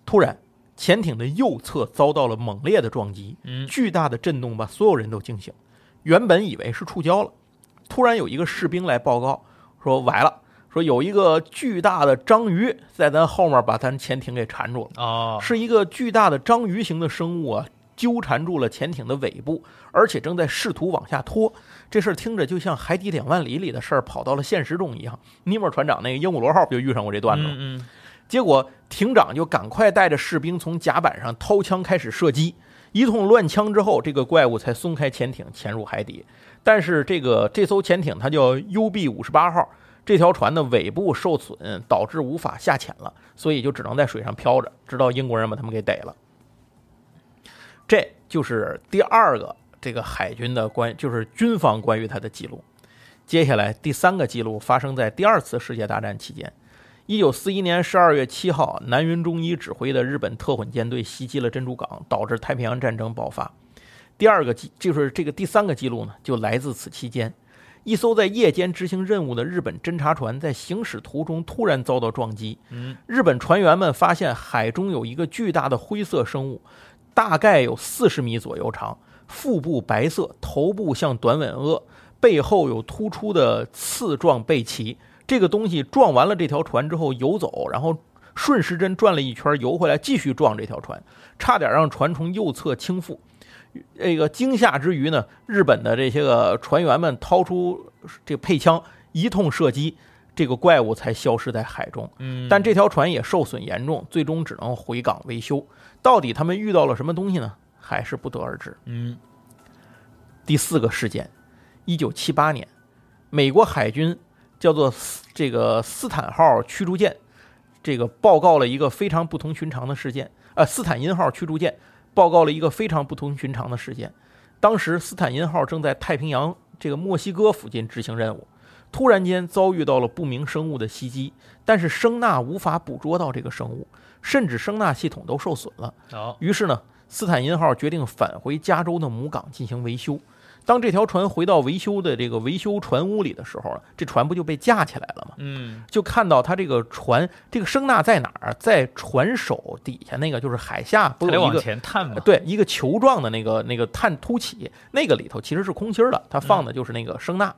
突然，潜艇的右侧遭到了猛烈的撞击，嗯巨大的震动把所有人都惊醒。原本以为是触礁了，突然有一个士兵来报告说崴了，说有一个巨大的章鱼在咱后面把咱潜艇给缠住了。哦，是一个巨大的章鱼型的生物啊，纠缠住了潜艇的尾部，而且正在试图往下拖。这事儿听着就像《海底两万里》里的事儿跑到了现实中一样。尼莫船长那个鹦鹉螺号不就遇上过这段子吗？嗯嗯，结果艇长就赶快带着士兵从甲板上掏枪开始射击，一通乱枪之后，这个怪物才松开潜艇潜入海底。但是这个这艘潜艇它叫 UB 五十八号，这条船的尾部受损，导致无法下潜了，所以就只能在水上漂着，直到英国人把他们给逮了。这就是第二个这个海军的关，就是军方关于它的记录。接下来第三个记录发生在第二次世界大战期间。一九四一年十二月七号，南云忠一指挥的日本特混舰队袭击了珍珠港，导致太平洋战争爆发。第二个记就是这个第三个记录呢，就来自此期间，一艘在夜间执行任务的日本侦察船在行驶途中突然遭到撞击。嗯，日本船员们发现海中有一个巨大的灰色生物，大概有四十米左右长，腹部白色，头部像短吻鳄，背后有突出的刺状背鳍。这个东西撞完了这条船之后游走，然后顺时针转了一圈游回来，继续撞这条船，差点让船从右侧倾覆。这个惊吓之余呢，日本的这些个船员们掏出这个配枪，一通射击，这个怪物才消失在海中。嗯，但这条船也受损严重，最终只能回港维修。到底他们遇到了什么东西呢？还是不得而知。嗯第四个事件，一九七八年，美国海军叫做这个斯坦号驱逐舰，这个报告了一个非常不同寻常的事件。呃，斯坦因号驱逐舰报告了一个非常不同寻常的事件。当时斯坦因号正在太平洋这个墨西哥附近执行任务，突然间遭遇到了不明生物的袭击，但是声呐无法捕捉到这个生物，甚至声呐系统都受损了。好，于是呢，斯坦因号决定返回加州的母港进行维修。当这条船回到维修的这个维修船屋里的时候，这船不就被架起来了吗？嗯就看到它这个船这个声呐在哪儿？在船首底下那个就是海下不是有一个前探吗，对一个球状的那个那个探凸起，那个里头其实是空心儿的，它放的就是那个声呐。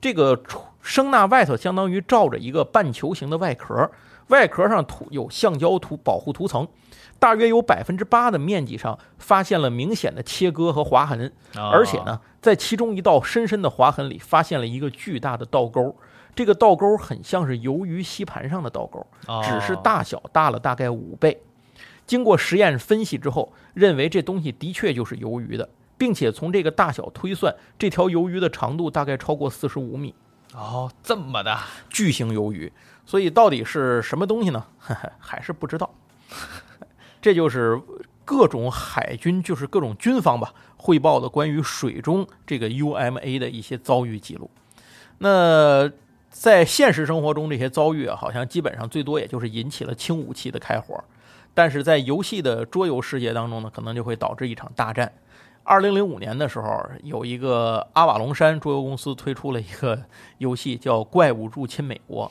这个声呐外头相当于罩着一个半球形的外壳，外壳上涂有橡胶涂保护涂层，大约有百分之八的面积上发现了明显的切割和划痕，哦而且呢，在其中一道深深的划痕里发现了一个巨大的倒钩。这个倒钩很像是鱿鱼吸盘上的倒钩，哦只是大小大了大概五倍。经过实验分析之后，认为这东西的确就是鱿鱼的，并且从这个大小推算，这条鱿鱼的长度大概超过四十五米，哦这么大，巨型鱿鱼。所以到底是什么东西呢？[LAUGHS] 还是不知道。这就是各种海军，就是各种军方吧，汇报的关于水中这个 UMA 的一些遭遇记录。那在现实生活中，这些遭遇啊，好像基本上最多也就是引起了轻武器的开火，但是在游戏的桌游世界当中呢，可能就会导致一场大战。二零零五年的时候，有一个阿瓦隆山桌游公司推出了一个游戏，叫《怪物入侵美国》。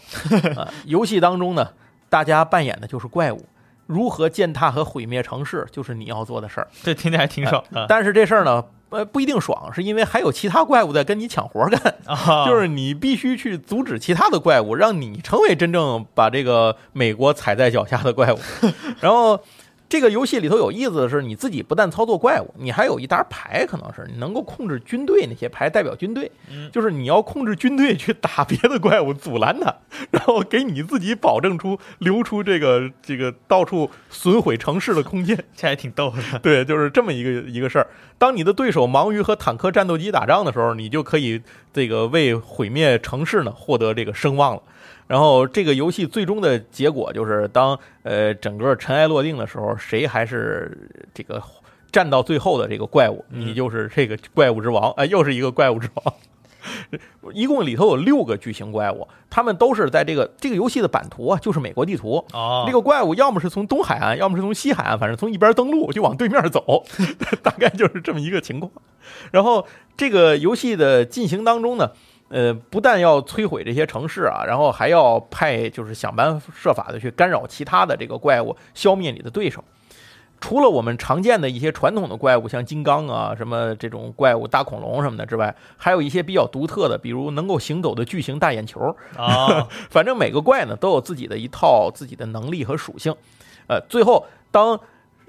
游戏当中呢，大家扮演的就是怪物，如何践踏和毁灭城市，就是你要做的事儿。这听起来挺爽的。但是这事儿呢，呃，不一定爽，是因为还有其他怪物在跟你抢活干，啊，[LAUGHS] 就是你必须去阻止其他的怪物，让你成为真正把这个美国踩在脚下的怪物。然后。这个游戏里头有意思的是，你自己不但操作怪物，你还有一沓牌，可能是你能够控制军队，那些牌代表军队，就是你要控制军队去打别的怪物，阻拦他，然后给你自己保证出留出这个这个到处损毁城市的空间，这还挺逗的。对，就是这么一个一个事儿。当你的对手忙于和坦克战斗机打仗的时候，你就可以这个为毁灭城市呢获得这个声望了。然后这个游戏最终的结果就是，当呃整个尘埃落定的时候，谁还是这个站到最后的这个怪物，你就是这个怪物之王。[LAUGHS] 哎，又是一个怪物之王。一共里头有六个巨型怪物，他们都是在这个这个游戏的版图啊，就是美国地图。哦，这个怪物要么是从东海岸，要么是从西海岸，反正从一边登陆就往对面走，[LAUGHS] 大概就是这么一个情况。然后这个游戏的进行当中呢。呃，不但要摧毁这些城市啊，然后还要派就是想方设法的去干扰其他的这个怪物，消灭你的对手。除了我们常见的一些传统的怪物，像金刚啊、什么这种怪物、大恐龙什么的之外，还有一些比较独特的，比如能够行走的巨型大眼球啊。[LAUGHS] 反正每个怪呢都有自己的一套自己的能力和属性。呃，最后当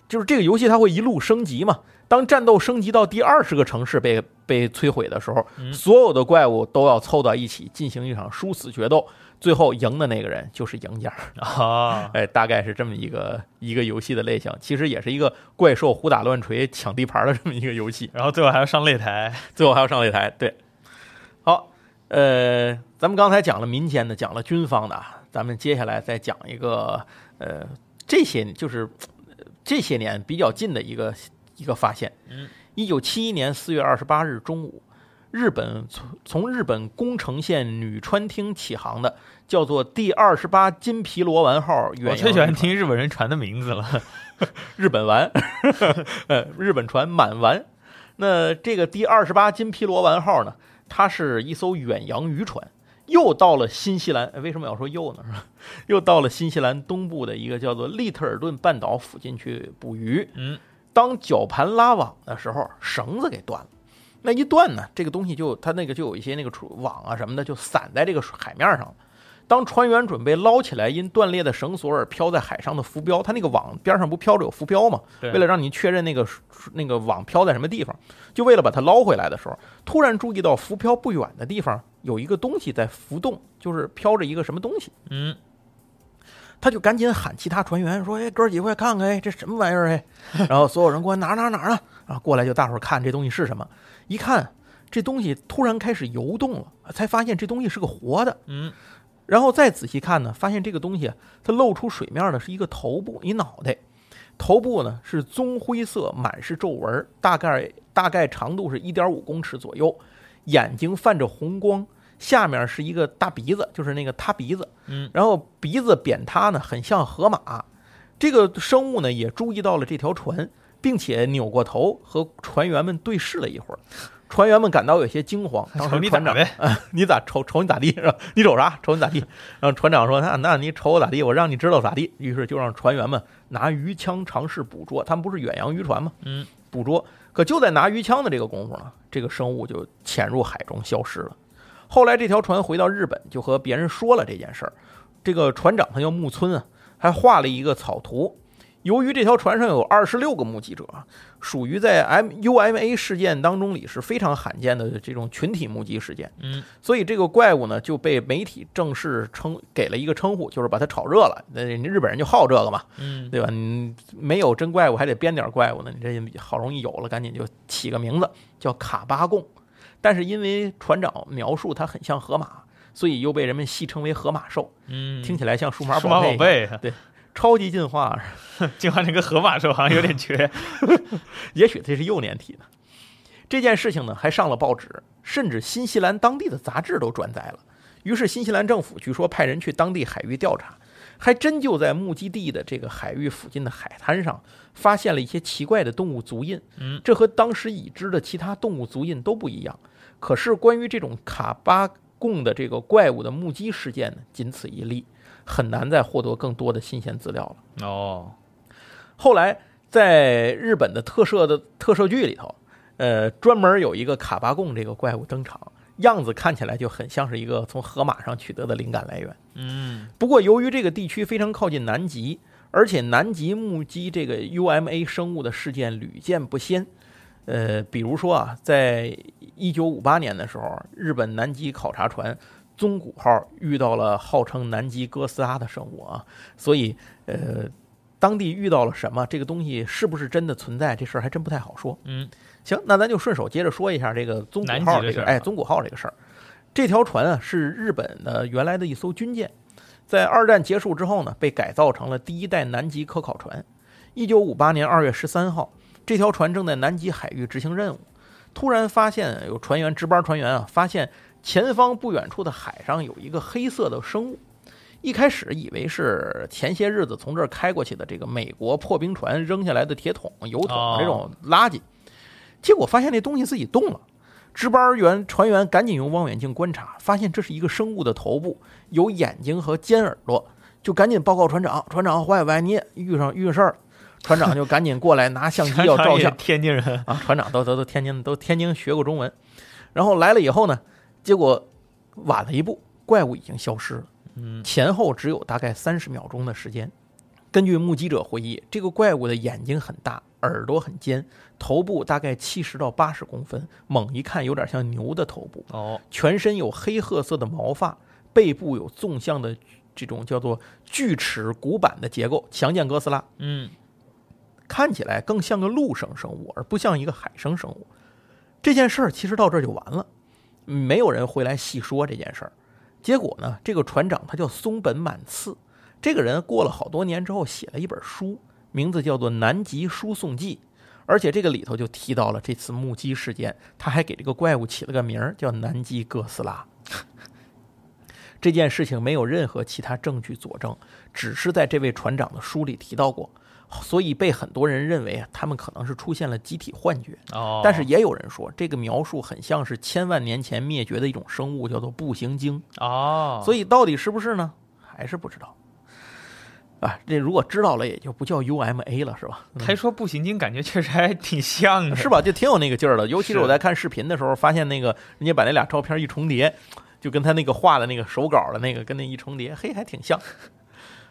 就是这个游戏它会一路升级嘛。当战斗升级到第二十个城市被被摧毁的时候，所有的怪物都要凑到一起进行一场殊死决斗，最后赢的那个人就是赢家啊！哎，大概是这么一个一个游戏的类型，其实也是一个怪兽胡打乱锤抢地盘的这么一个游戏。然后最后还要上擂台，最后还要上擂台。对，好，呃，咱们刚才讲了民间的，讲了军方的，咱们接下来再讲一个，呃，这些就是这些年比较近的一个。一个发现，嗯，一九七一年四月二十八日中午，日本从从日本宫城县女川町起航的叫做第二十八金皮罗丸号远洋我最喜欢听日本人船的名字了，[LAUGHS] 日本丸，[LAUGHS] 呃，日本船满丸。那这个第二十八金皮罗丸号呢，它是一艘远洋渔船，又到了新西兰。为什么要说又呢？是吧？又到了新西兰东部的一个叫做利特尔顿半岛附近去捕鱼。嗯。当绞盘拉网的时候，绳子给断了。那一断呢，这个东西就它那个就有一些那个网啊什么的，就散在这个海面上了。当船员准备捞起来因断裂的绳索而飘在海上的浮标，它那个网边上不飘着有浮标吗？为了让你确认那个那个网飘在什么地方，就为了把它捞回来的时候，突然注意到浮漂不远的地方有一个东西在浮动，就是飘着一个什么东西。嗯。他就赶紧喊其他船员说：“哎，哥几个看看，哎，这什么玩意儿？哎！” [LAUGHS] 然后所有人过来哪哪哪呢？啊，过来就大伙看这东西是什么。一看，这东西突然开始游动了，才发现这东西是个活的。嗯，然后再仔细看呢，发现这个东西它露出水面的是一个头部，一脑袋，头部呢是棕灰色，满是皱纹，大概大概长度是一点五公尺左右，眼睛泛着红光。下面是一个大鼻子，就是那个塌鼻子，嗯，然后鼻子扁塌呢，很像河马。这个生物呢也注意到了这条船，并且扭过头和船员们对视了一会儿。[LAUGHS] 船员们感到有些惊慌。当时船长，[LAUGHS] 你咋瞅瞅你咋地是吧？[LAUGHS] 你瞅啥？瞅你咋地？然后船长说：“那那你瞅我咋地？我让你知道咋地。”于是就让船员们拿鱼枪尝试捕捉。他们不是远洋渔船吗？嗯，捕捉。可就在拿鱼枪的这个功夫呢，这个生物就潜入海中消失了。后来这条船回到日本，就和别人说了这件事儿。这个船长他叫木村啊，还画了一个草图。由于这条船上有二十六个目击者，属于在 M U M A 事件当中里是非常罕见的这种群体目击事件。嗯，所以这个怪物呢就被媒体正式称给了一个称呼，就是把它炒热了。那人家日本人就好这个嘛，嗯，对吧？你没有真怪物，还得编点怪物呢。你这好容易有了，赶紧就起个名字叫卡巴贡。但是因为船长描述它很像河马，所以又被人们戏称为河马兽。嗯，听起来像数码宝贝。对，超级进化，[LAUGHS] 进化成个河马兽好像有点缺。[LAUGHS] 也许这是幼年体呢。这件事情呢，还上了报纸，甚至新西兰当地的杂志都转载了。于是新西兰政府据说派人去当地海域调查，还真就在目击地的这个海域附近的海滩上发现了一些奇怪的动物足印。嗯，这和当时已知的其他动物足印都不一样。可是关于这种卡巴贡的这个怪物的目击事件呢，仅此一例，很难再获得更多的新鲜资料了。哦，后来在日本的特摄的特摄剧里头，呃，专门有一个卡巴贡这个怪物登场，样子看起来就很像是一个从河马上取得的灵感来源。嗯，不过由于这个地区非常靠近南极，而且南极目击这个 UMA 生物的事件屡见不鲜。呃，比如说啊，在一九五八年的时候，日本南极考察船宗谷号遇到了号称南极哥斯拉的生物啊，所以呃，当地遇到了什么，这个东西是不是真的存在，这事儿还真不太好说。嗯，行，那咱就顺手接着说一下这个宗谷号这个，哎，宗谷号这个事儿。这条船啊是日本的原来的一艘军舰，在二战结束之后呢，被改造成了第一代南极科考船。一九五八年二月十三号，这条船正在南极海域执行任务，突然发现有船员值班船员啊，发现前方不远处的海上有一个黑色的生物。一开始以为是前些日子从这儿开过去的这个美国破冰船扔下来的铁桶、油桶哦这种垃圾，结果发现那东西自己动了。值班员船员赶紧用望远镜观察，发现这是一个生物的头部，有眼睛和尖耳朵，就赶紧报告船长。船长，坏坏，你遇上遇事儿了。船长就赶紧过来拿相机要照相。天津人，啊，船长都都都天津都天津学过中文，然后来了以后呢，结果晚了一步，怪物已经消失了，嗯，前后只有大概三十秒钟的时间。根据目击者回忆，这个怪物的眼睛很大，耳朵很尖，头部大概七十到八十公分，猛一看有点像牛的头部，哦，全身有黑褐色的毛发，背部有纵向的这种叫做锯齿骨板的结构，强健哥斯拉。嗯，看起来更像个陆生生物，而不像一个海生生物。这件事儿其实到这就完了，没有人回来细说这件事儿。结果呢，这个船长他叫松本满次，这个人过了好多年之后写了一本书，名字叫做《南极输送记》，而且这个里头就提到了这次目击事件，他还给这个怪物起了个名儿叫南极哥斯拉。这件事情没有任何其他证据佐证，只是在这位船长的书里提到过。所以被很多人认为啊，他们可能是出现了集体幻觉。哦，但是也有人说，这个描述很像是千万年前灭绝的一种生物，叫做步行鲸。哦，所以到底是不是呢？还是不知道。啊，这如果知道了，也就不叫 UMA 了，是吧？他一说步行鲸，感觉确实还挺像的，[LAUGHS] 是吧？就挺有那个劲儿的。尤其是是我在看视频的时候，发现那个人家把那俩照片一重叠，就跟他那个画的那个手稿的那个跟那一重叠，嘿，还挺像。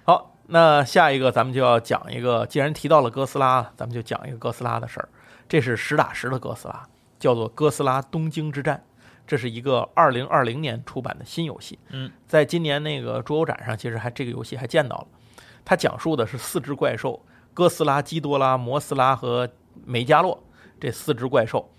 好，那下一个咱们就要讲一个，既然提到了哥斯拉，咱们就讲一个哥斯拉的事儿。这是实打实的哥斯拉，叫做《哥斯拉东京之战》，这是一个二零二零年出版的新游戏。嗯，在今年那个桌游展上，其实还这个游戏还见到了。它讲述的是四只怪兽：哥斯拉、基多拉、摩斯拉和梅加洛这四只怪兽，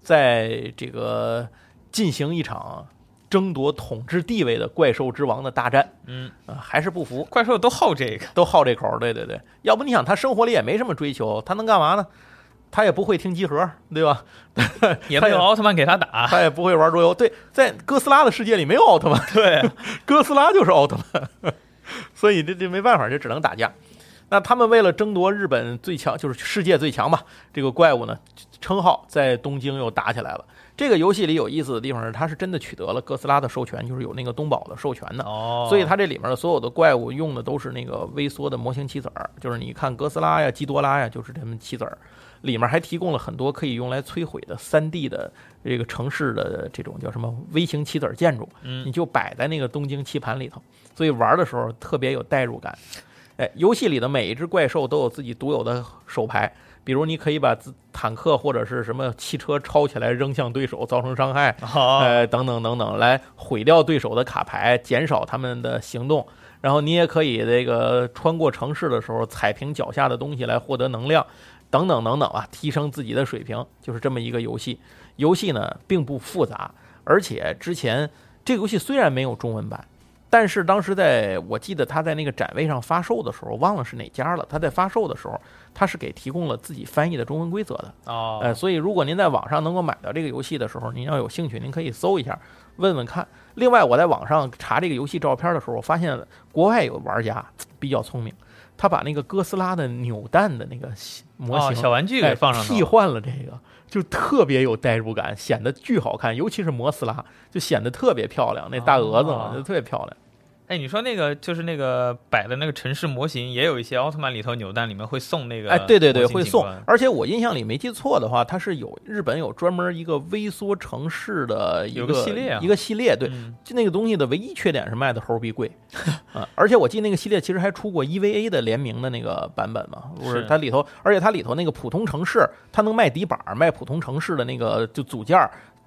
在这个进行一场争夺统治地位的怪兽之王的大战。嗯，啊、还是不服，怪兽都好这个，都好这口。对对对，要不你想他生活里也没什么追求，他能干嘛呢？他也不会听集合，对吧？[LAUGHS] 也没有奥特曼给他打，他也不会玩桌游。对，在哥斯拉的世界里没有奥特曼，[LAUGHS] 对，[LAUGHS] 哥斯拉就是奥特曼，所以这这没办法，就只能打架。那他们为了争夺日本最强，就是世界最强吧，这个怪物呢称号，在东京又打起来了。这个游戏里有意思的地方是，它是真的取得了哥斯拉的授权，就是有那个东宝的授权的。哦，所以它这里面的所有的怪物用的都是那个微缩的模型棋子儿，就是你看哥斯拉呀、基多拉呀，就是这么棋子儿。里面还提供了很多可以用来摧毁的三 D 的这个城市的这种叫什么微型棋子儿建筑，嗯你就摆在那个东京棋盘里头，所以玩的时候特别有代入感。哎，游戏里的每一只怪兽都有自己独有的手牌，比如你可以把自坦克或者是什么汽车抄起来扔向对手，造成伤害。哦，呃，等等等等，来毁掉对手的卡牌，减少他们的行动。然后你也可以这个穿过城市的时候踩平脚下的东西来获得能量，等等等等啊，提升自己的水平，就是这么一个游戏。游戏呢并不复杂，而且之前这个游戏虽然没有中文版，但是当时在我记得他在那个展位上发售的时候，忘了是哪家了。他在发售的时候，他是给提供了自己翻译的中文规则的。哦，呃，所以如果您在网上能够买到这个游戏的时候，您要有兴趣，您可以搜一下，问问看。另外，我在网上查这个游戏照片的时候，我发现国外有玩家比较聪明，他把那个哥斯拉的扭蛋的那个模型、哦、小玩具给放上哎、替换了这个，就特别有代入感，显得巨好看，尤其是摩斯拉，就显得特别漂亮。那大蛾子嘛，哦就特别漂亮。哎，你说那个就是那个摆的那个城市模型，也有一些奥特曼里头扭蛋里面会送那个，哎，对对对，会送。而且我印象里没记错的话，它是有日本有专门一个微缩城市的一个系列、啊，一个系列。对，嗯、就那个东西的唯一缺点是卖的猴币贵 [LAUGHS] 啊！而且我记得那个系列其实还出过 EVA 的联名的那个版本嘛，不是它里头，而且它里头那个普通城市，它能卖底板，卖普通城市的那个就组件。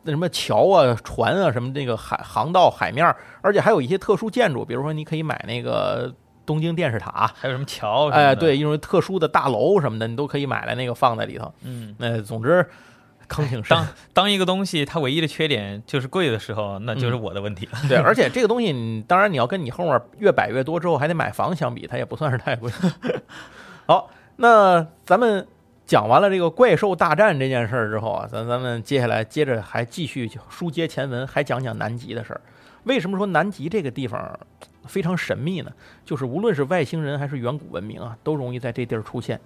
那什么桥啊、船啊，什么那个海航道、海面，而且还有一些特殊建筑，比如说你可以买那个东京电视塔，还有什么桥？哎，对，因为特殊的大楼什么的，你都可以买来那个放在里头。嗯，那总之坑挺深。当当一个东西它唯一的缺点就是贵的时候，那就是我的问题了。对，[LAUGHS] 而且这个东西，你当然你要跟你后面越摆越多之后还得买房相比，它也不算是太贵。[LAUGHS] 好，那咱们。讲完了这个怪兽大战这件事儿之后啊，咱咱们接下来接着还继续书接前文，还讲讲南极的事儿。为什么说南极这个地方非常神秘呢？就是无论是外星人还是远古文明啊，都容易在这地儿出现。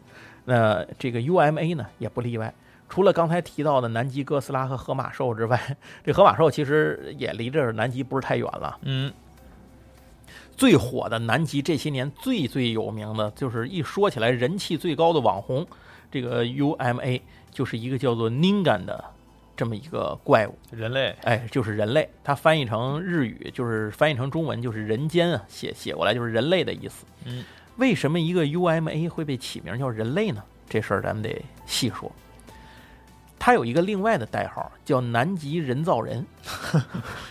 那这个 UMA 呢也不例外。除了刚才提到的南极哥斯拉和河马兽之外，[LAUGHS] 这河马兽其实也离这南极不是太远了。嗯，最火的南极这些年最最有名的就是一说起来人气最高的网红。这个 UMA 就是一个叫做 Ningan 的这么一个怪物，人类，哎，就是人类。它翻译成日语就是翻译成中文就是人间啊，写写过来就是人类的意思。嗯，为什么一个 UMA 会被起名叫人类呢？这事儿咱们得细说。它有一个另外的代号叫南极人造人，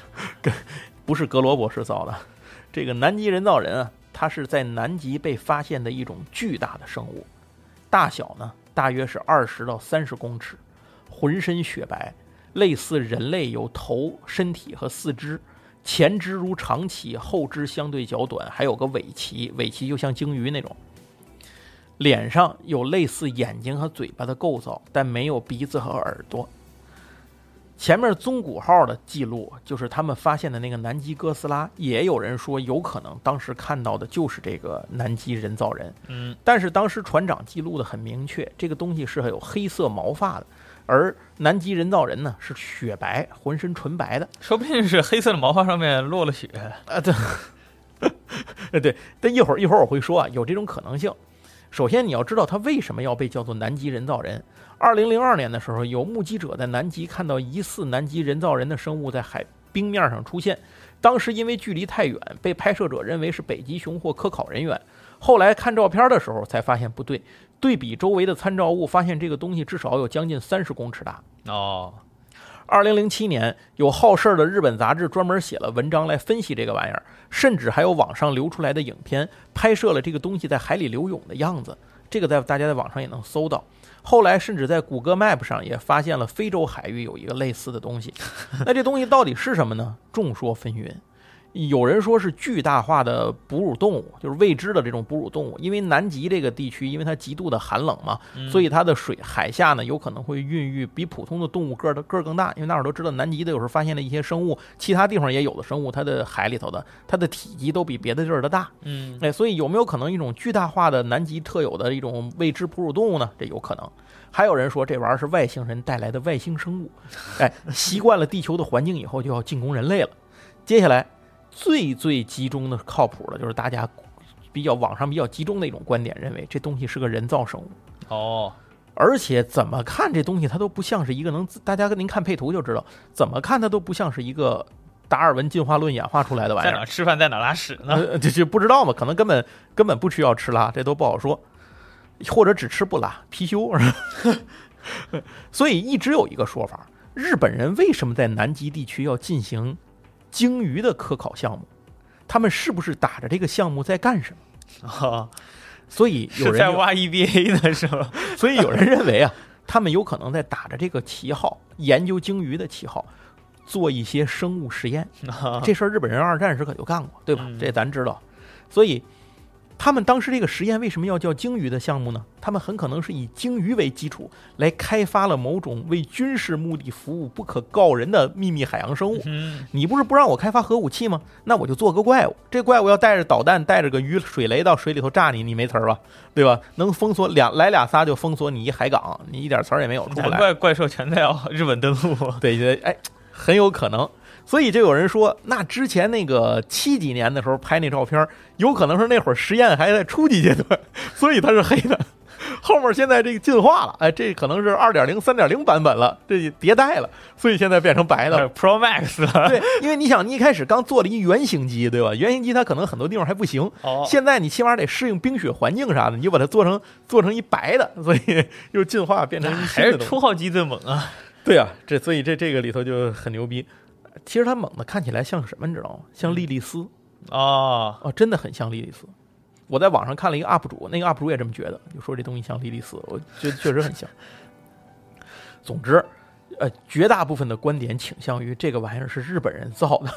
[LAUGHS] 不是格罗博士造的。这个南极人造人啊，它是在南极被发现的一种巨大的生物。大小呢，大约是二十到三十公尺，浑身雪白，类似人类有头、身体和四肢，前肢如长鳍，后肢相对较短，还有个尾鳍，尾鳍就像鲸鱼那种。脸上有类似眼睛和嘴巴的构造，但没有鼻子和耳朵。前面宗谷号的记录就是他们发现的那个南极哥斯拉，也有人说有可能当时看到的就是这个南极人造人。嗯，但是当时船长记录的很明确，这个东西是有黑色毛发的，而南极人造人呢是雪白，浑身纯白的，说不定是黑色的毛发上面落了雪啊。对，[LAUGHS] 对，但一会儿一会儿我会说啊，有这种可能性。首先你要知道它为什么要被叫做南极人造人。二零零二年的时候，有目击者在南极看到疑似南极人造人的生物在海冰面上出现。当时因为距离太远，被拍摄者认为是北极熊或科考人员。后来看照片的时候才发现不对，对比周围的参照物，发现这个东西至少有将近三十公尺大。哦，二零零七年，有好事儿的日本杂志专门写了文章来分析这个玩意儿，甚至还有网上流出来的影片，拍摄了这个东西在海里游泳的样子。这个在大家在网上也能搜到。后来甚至在谷歌 Map 上也发现了非洲海域有一个类似的东西。[LAUGHS] 那这东西到底是什么呢？众说纷纭。有人说是巨大化的哺乳动物，就是未知的这种哺乳动物。因为南极这个地区，因为它极度的寒冷嘛，所以它的水海下呢有可能会孕育比普通的动物个儿的个儿更大。因为那会儿都知道，南极的有时候发现了一些生物，其他地方也有的生物，它的海里头的它的体积都比别的地儿的大。嗯，哎，所以有没有可能一种巨大化的南极特有的一种未知哺乳动物呢？这有可能。还有人说这玩意儿是外星人带来的外星生物，哎，习惯了地球的环境以后就要进攻人类了。接下来。最最集中的靠谱的就是大家比较网上比较集中的一种观点，认为这东西是个人造生物哦，而且怎么看这东西它都不像是一个能大家跟您看配图就知道，怎么看它都不像是一个达尔文进化论演化出来的玩意儿。在哪吃饭在哪拉屎呢？呃，这就不知道嘛，可能根本根本不需要吃拉，这都不好说，或者只吃不拉貔貅。[LAUGHS] 所以一直有一个说法，日本人为什么在南极地区要进行？鲸鱼的科考项目，他们是不是打着这个项目在干什么？哦，所以有人 [LAUGHS] 在挖 EBA 的，是吧？所以有人认为啊，他们有可能在打着这个旗号，研究鲸鱼的旗号，做一些生物实验。啊 [LAUGHS] 这事儿日本人二战时可就干过，对吧？嗯这咱知道。所以，他们当时这个实验为什么要叫鲸鱼的项目呢？他们很可能是以鲸鱼为基础来开发了某种为军事目的服务、不可告人的秘密海洋生物。嗯你不是不让我开发核武器吗？那我就做个怪物。这怪物要带着导弹，带着个鱼水雷到水里头炸你，你没词儿吧？对吧？能封锁两来俩仨就封锁你一海港，你一点词儿也没有，出不来。难怪怪兽全在哦日本登陆。对对，哎，很有可能。所以就有人说，那之前那个七几年的时候拍那照片，有可能是那会儿实验还在初级阶段，所以它是黑的。[LAUGHS] 后面现在这个进化了，哎，这可能是二点零、三点零版本了，这迭代了，所以现在变成白的。Pro Max 了，对，因为你想，你一开始刚做了一原型机，对吧？原型机它可能很多地方还不行，哦，现在你起码得适应冰雪环境啥的，你就把它做成做成一白的，所以又进化变成一还是。初号机最猛啊！对啊，这所以这这个里头就很牛逼。其实它猛的看起来像什么，你知道吗？像莉莉丝啊，哦，真的很像莉莉丝。我在网上看了一个 UP 主，那个 UP 主也这么觉得，就说这东西像莉莉丝，我觉得确实很像。总之，呃，绝大部分的观点倾向于这个玩意儿是日本人造的，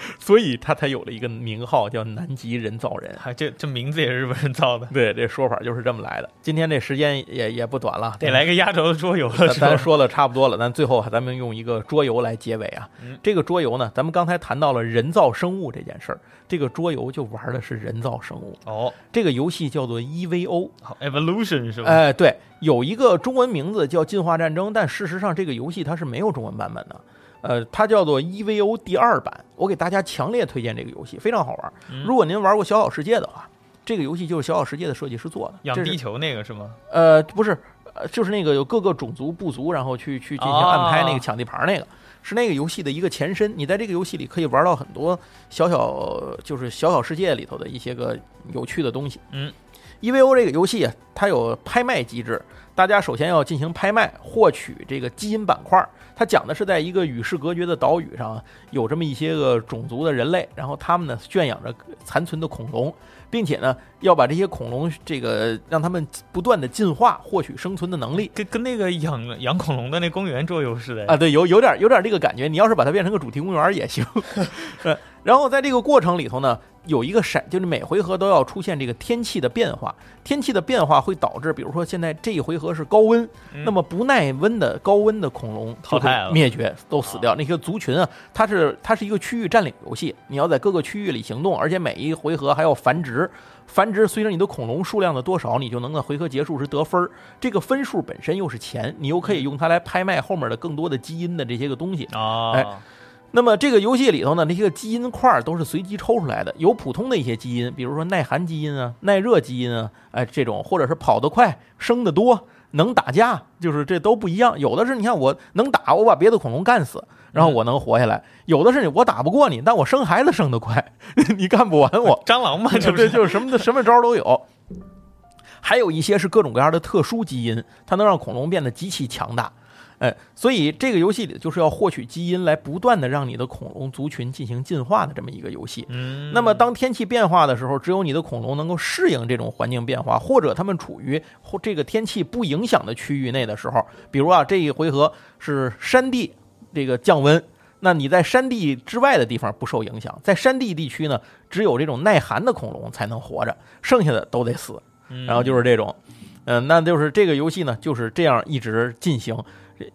[LAUGHS] 所以他才有了一个名号叫南极人造人。啊这这名字也是日本人造的，对，这说法就是这么来的。今天这时间也也不短了，得来个压轴的桌游了，咱说的差不多了，咱最后咱们用一个桌游来结尾啊。嗯这个桌游呢，咱们刚才谈到了人造生物这件事儿，这个桌游就玩的是人造生物。哦，这个游戏叫做 EVO，Evolution 是吧？哎，对，有一个中文名字叫《进化战争》，但事实上这个游戏它是没有中文版本的。呃，它叫做 EVO 第二版，我给大家强烈推荐这个游戏，非常好玩。嗯如果您玩过《小小世界》的话，这个游戏就是《小小世界》的设计师做的。养地球那个是吗？呃，不是，呃，就是那个有各个种族部族，然后去去进行暗拍那个抢地盘那个，是那个游戏的一个前身。你在这个游戏里可以玩到很多小小就是小小世界里头的一些个有趣的东西。嗯，EVO 这个游戏啊，它有拍卖机制，大家首先要进行拍卖，获取这个基因板块。它讲的是在一个与世隔绝的岛屿上，有这么一些个种族的人类，然后他们呢圈养着残存的恐龙，并且呢要把这些恐龙这个让他们不断的进化，获取生存的能力。跟跟那个养养恐龙的那公园桌游似的啊，对，有有点有点这个感觉。你要是把它变成个主题公园也行。[LAUGHS] 呃，然后在这个过程里头呢，有一个闪，就是每回合都要出现这个天气的变化。天气的变化会导致，比如说现在这一回合是高温，嗯那么不耐温的高温的恐龙淘汰了灭绝，都死掉。那些族群啊，它是它是一个区域占领游戏，你要在各个区域里行动，而且每一回合还要繁殖。繁殖随着你的恐龙数量的多少，你就能在回合结束时得分儿。这个分数本身又是钱，你又可以用它来拍卖后面的更多的基因的这些个东西。啊，哎那么这个游戏里头呢，那些个基因块儿都是随机抽出来的，有普通的一些基因，比如说耐寒基因啊、耐热基因啊，哎这种，或者是跑得快、生得多、能打架，就是这都不一样。有的是你看我能打，我把别的恐龙干死，然后我能活下来；有的是我打不过你，但我生孩子生得快，[LAUGHS] 你干不完我。蟑螂嘛，这不 [LAUGHS] 对，是就是什么的什么招儿都有。还有一些是各种各样的特殊基因，它能让恐龙变得极其强大。哎，所以这个游戏里就是要获取基因来不断的让你的恐龙族群进行进化的这么一个游戏。嗯，那么当天气变化的时候，只有你的恐龙能够适应这种环境变化，或者它们处于或这个天气不影响的区域内的时候，比如啊，这一回合是山地这个降温，那你在山地之外的地方不受影响，在山地地区呢，只有这种耐寒的恐龙才能活着，剩下的都得死。嗯然后就是这种，嗯、那就是这个游戏呢就是这样一直进行。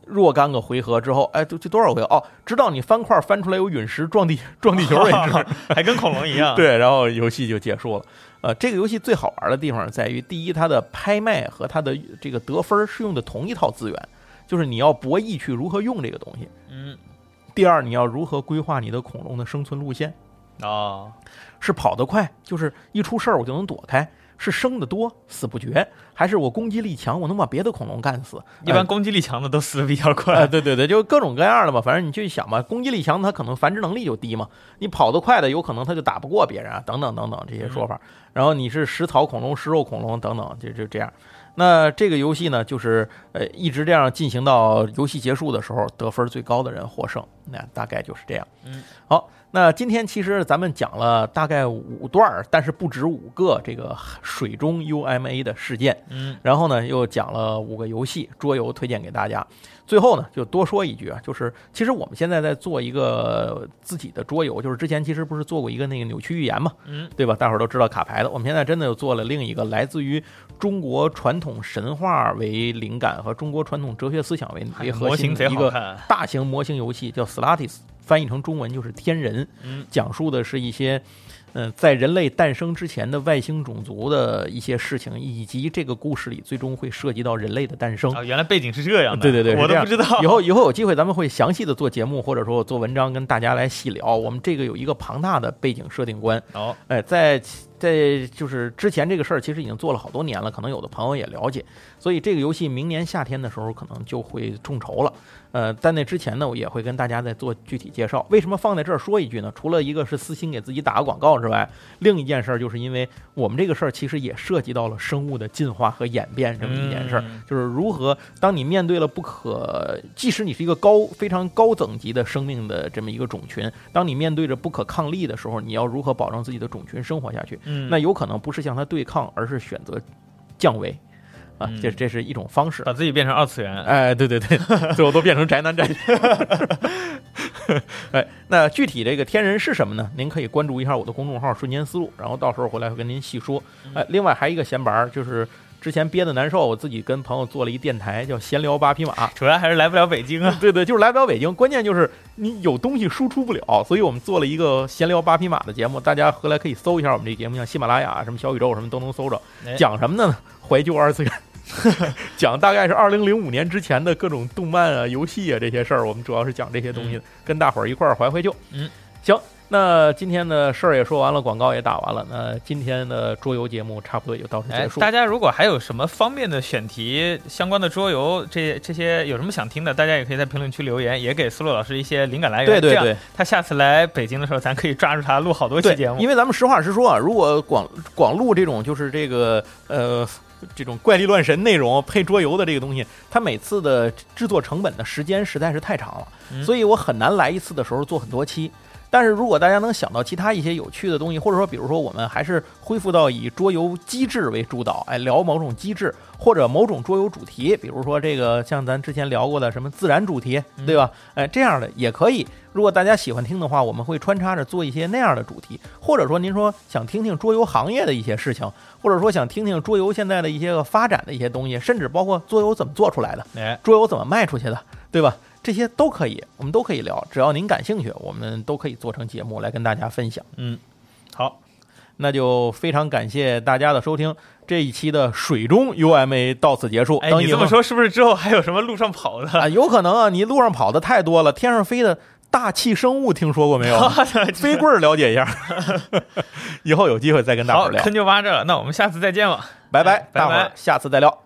若干个回合之后，哎，就就多少回合哦？直到你翻块翻出来有陨石撞地撞地球为止。[LAUGHS] 还跟恐龙一样，，对，然后游戏就结束了。呃，这个游戏最好玩的地方在于，第一，它的拍卖和它的这个得分是用的同一套资源，就是你要博弈去如何用这个东西。嗯第二，你要如何规划你的恐龙的生存路线？哦，是跑得快，就是一出事儿我就能躲开；是生的多，死不绝；还是我攻击力强，我能把别的恐龙干死。一般攻击力强的都死的比较哎，快，对对对，就各种各样的吧，反正你就想吧，攻击力强，它可能繁殖能力就低嘛。你跑得快的，有可能它就打不过别人啊，等等等等这些说法。然后你是食草恐龙、食肉恐龙等等，就就这样。那这个游戏呢，就是呃一直这样进行到游戏结束的时候，得分最高的人获胜。那大概就是这样。嗯，好，那今天其实咱们讲了大概五段儿，但是不止五个这个水中 UMA 的事件。嗯，然后呢，又讲了五个游戏桌游推荐给大家。最后呢，就多说一句啊，就是其实我们现在在做一个自己的桌游，就是之前其实不是做过一个那个扭曲预言嘛，嗯，对吧？大伙儿都知道卡牌的，我们现在真的又做了另一个来自于中国传统神话为灵感和中国传统哲学思想为为核模型贼心的一个。大型模型游戏，叫 Slatis，翻译成中文就是天人，嗯，讲述的是一些。嗯，在人类诞生之前的外星种族的一些事情，以及这个故事里最终会涉及到人类的诞生。啊，原来背景是这样的。对对对，我都不知道。以后以后有机会咱们会详细的做节目，或者说做文章跟大家来细聊。我们这个有一个庞大的背景设定观，哦，哎，在在就是之前这个事儿其实已经做了好多年了，可能有的朋友也了解，所以这个游戏明年夏天的时候可能就会众筹了。呃，在那之前呢，我也会跟大家再做具体介绍。为什么放在这儿说一句呢？除了一个是私心给自己打个广告之外，另一件事儿就是因为我们这个事儿其实也涉及到了生物的进化和演变这么一件事儿，嗯就是如何当你面对了不可，即使你是一个高非常高等级的生命的这么一个种群，当你面对着不可抗力的时候，你要如何保证自己的种群生活下去？嗯，那有可能不是向它对抗，而是选择降维，啊，嗯这这是一种方式。把自己变成二次元。哎，对对对，[LAUGHS] 最后都变成宅男宅女。[LAUGHS] 哎，那具体这个天人是什么呢？您可以关注一下我的公众号“瞬间思路”，然后到时候回来会跟您细说。哎，另外还有一个闲白儿，就是之前憋得难受，我自己跟朋友做了一电台，叫“闲聊八匹马”。主要还是来不了北京啊。[LAUGHS] 对对，就是来不了北京，关键就是你有东西输出不了，所以我们做了一个闲聊八匹马的节目，大家回来可以搜一下我们这节目，像喜马拉雅、什么小宇宙什么都能搜着。[LAUGHS] 哎讲什么呢？怀旧二次元，[LAUGHS] 讲大概是二零零五年之前的各种动漫啊、游戏啊这些事儿。我们主要是讲这些东西，跟大伙儿一块儿怀怀旧。嗯，行，那今天的事儿也说完了，广告也打完了，那今天的桌游节目差不多也就到此哎结，束。大家如果还有什么方面的选题相关的桌游，这这些有什么想听的，大家也可以在评论区留言，也给思路老师一些灵感来源。对对对，他下次来北京的时候，咱可以抓住他录好多期节目。因为咱们实话实说啊，如果广广录这种就是这个呃这种怪力乱神内容配桌游的这个东西，它每次的制作成本的时间实在是太长了，嗯所以我很难来一次的时候做很多期。但是如果大家能想到其他一些有趣的东西，或者说比如说我们还是恢复到以桌游机制为主导，哎，聊某种机制或者某种桌游主题，比如说这个像咱之前聊过的什么自然主题，对吧？哎，这样的也可以。如果大家喜欢听的话，我们会穿插着做一些那样的主题，或者说您说想听听桌游行业的一些事情，或者说想听听桌游现在的一些个发展的一些东西，甚至包括桌游怎么做出来的，哎，桌游怎么卖出去的，对吧？这些都可以，我们都可以聊，只要您感兴趣，我们都可以做成节目来跟大家分享。嗯，好，那就非常感谢大家的收听，这一期的水中 UMA 到此结束。哎，你这么说是不是之后还有什么路上跑的？啊，有可能啊，你路上跑的太多了，天上飞的大气生物听说过没有？[LAUGHS] 飞棍儿了解一下，[LAUGHS] 以后有机会再跟大伙好儿，聊。坑就挖这了，那我们下次再见吧。拜拜大伙儿下次再聊。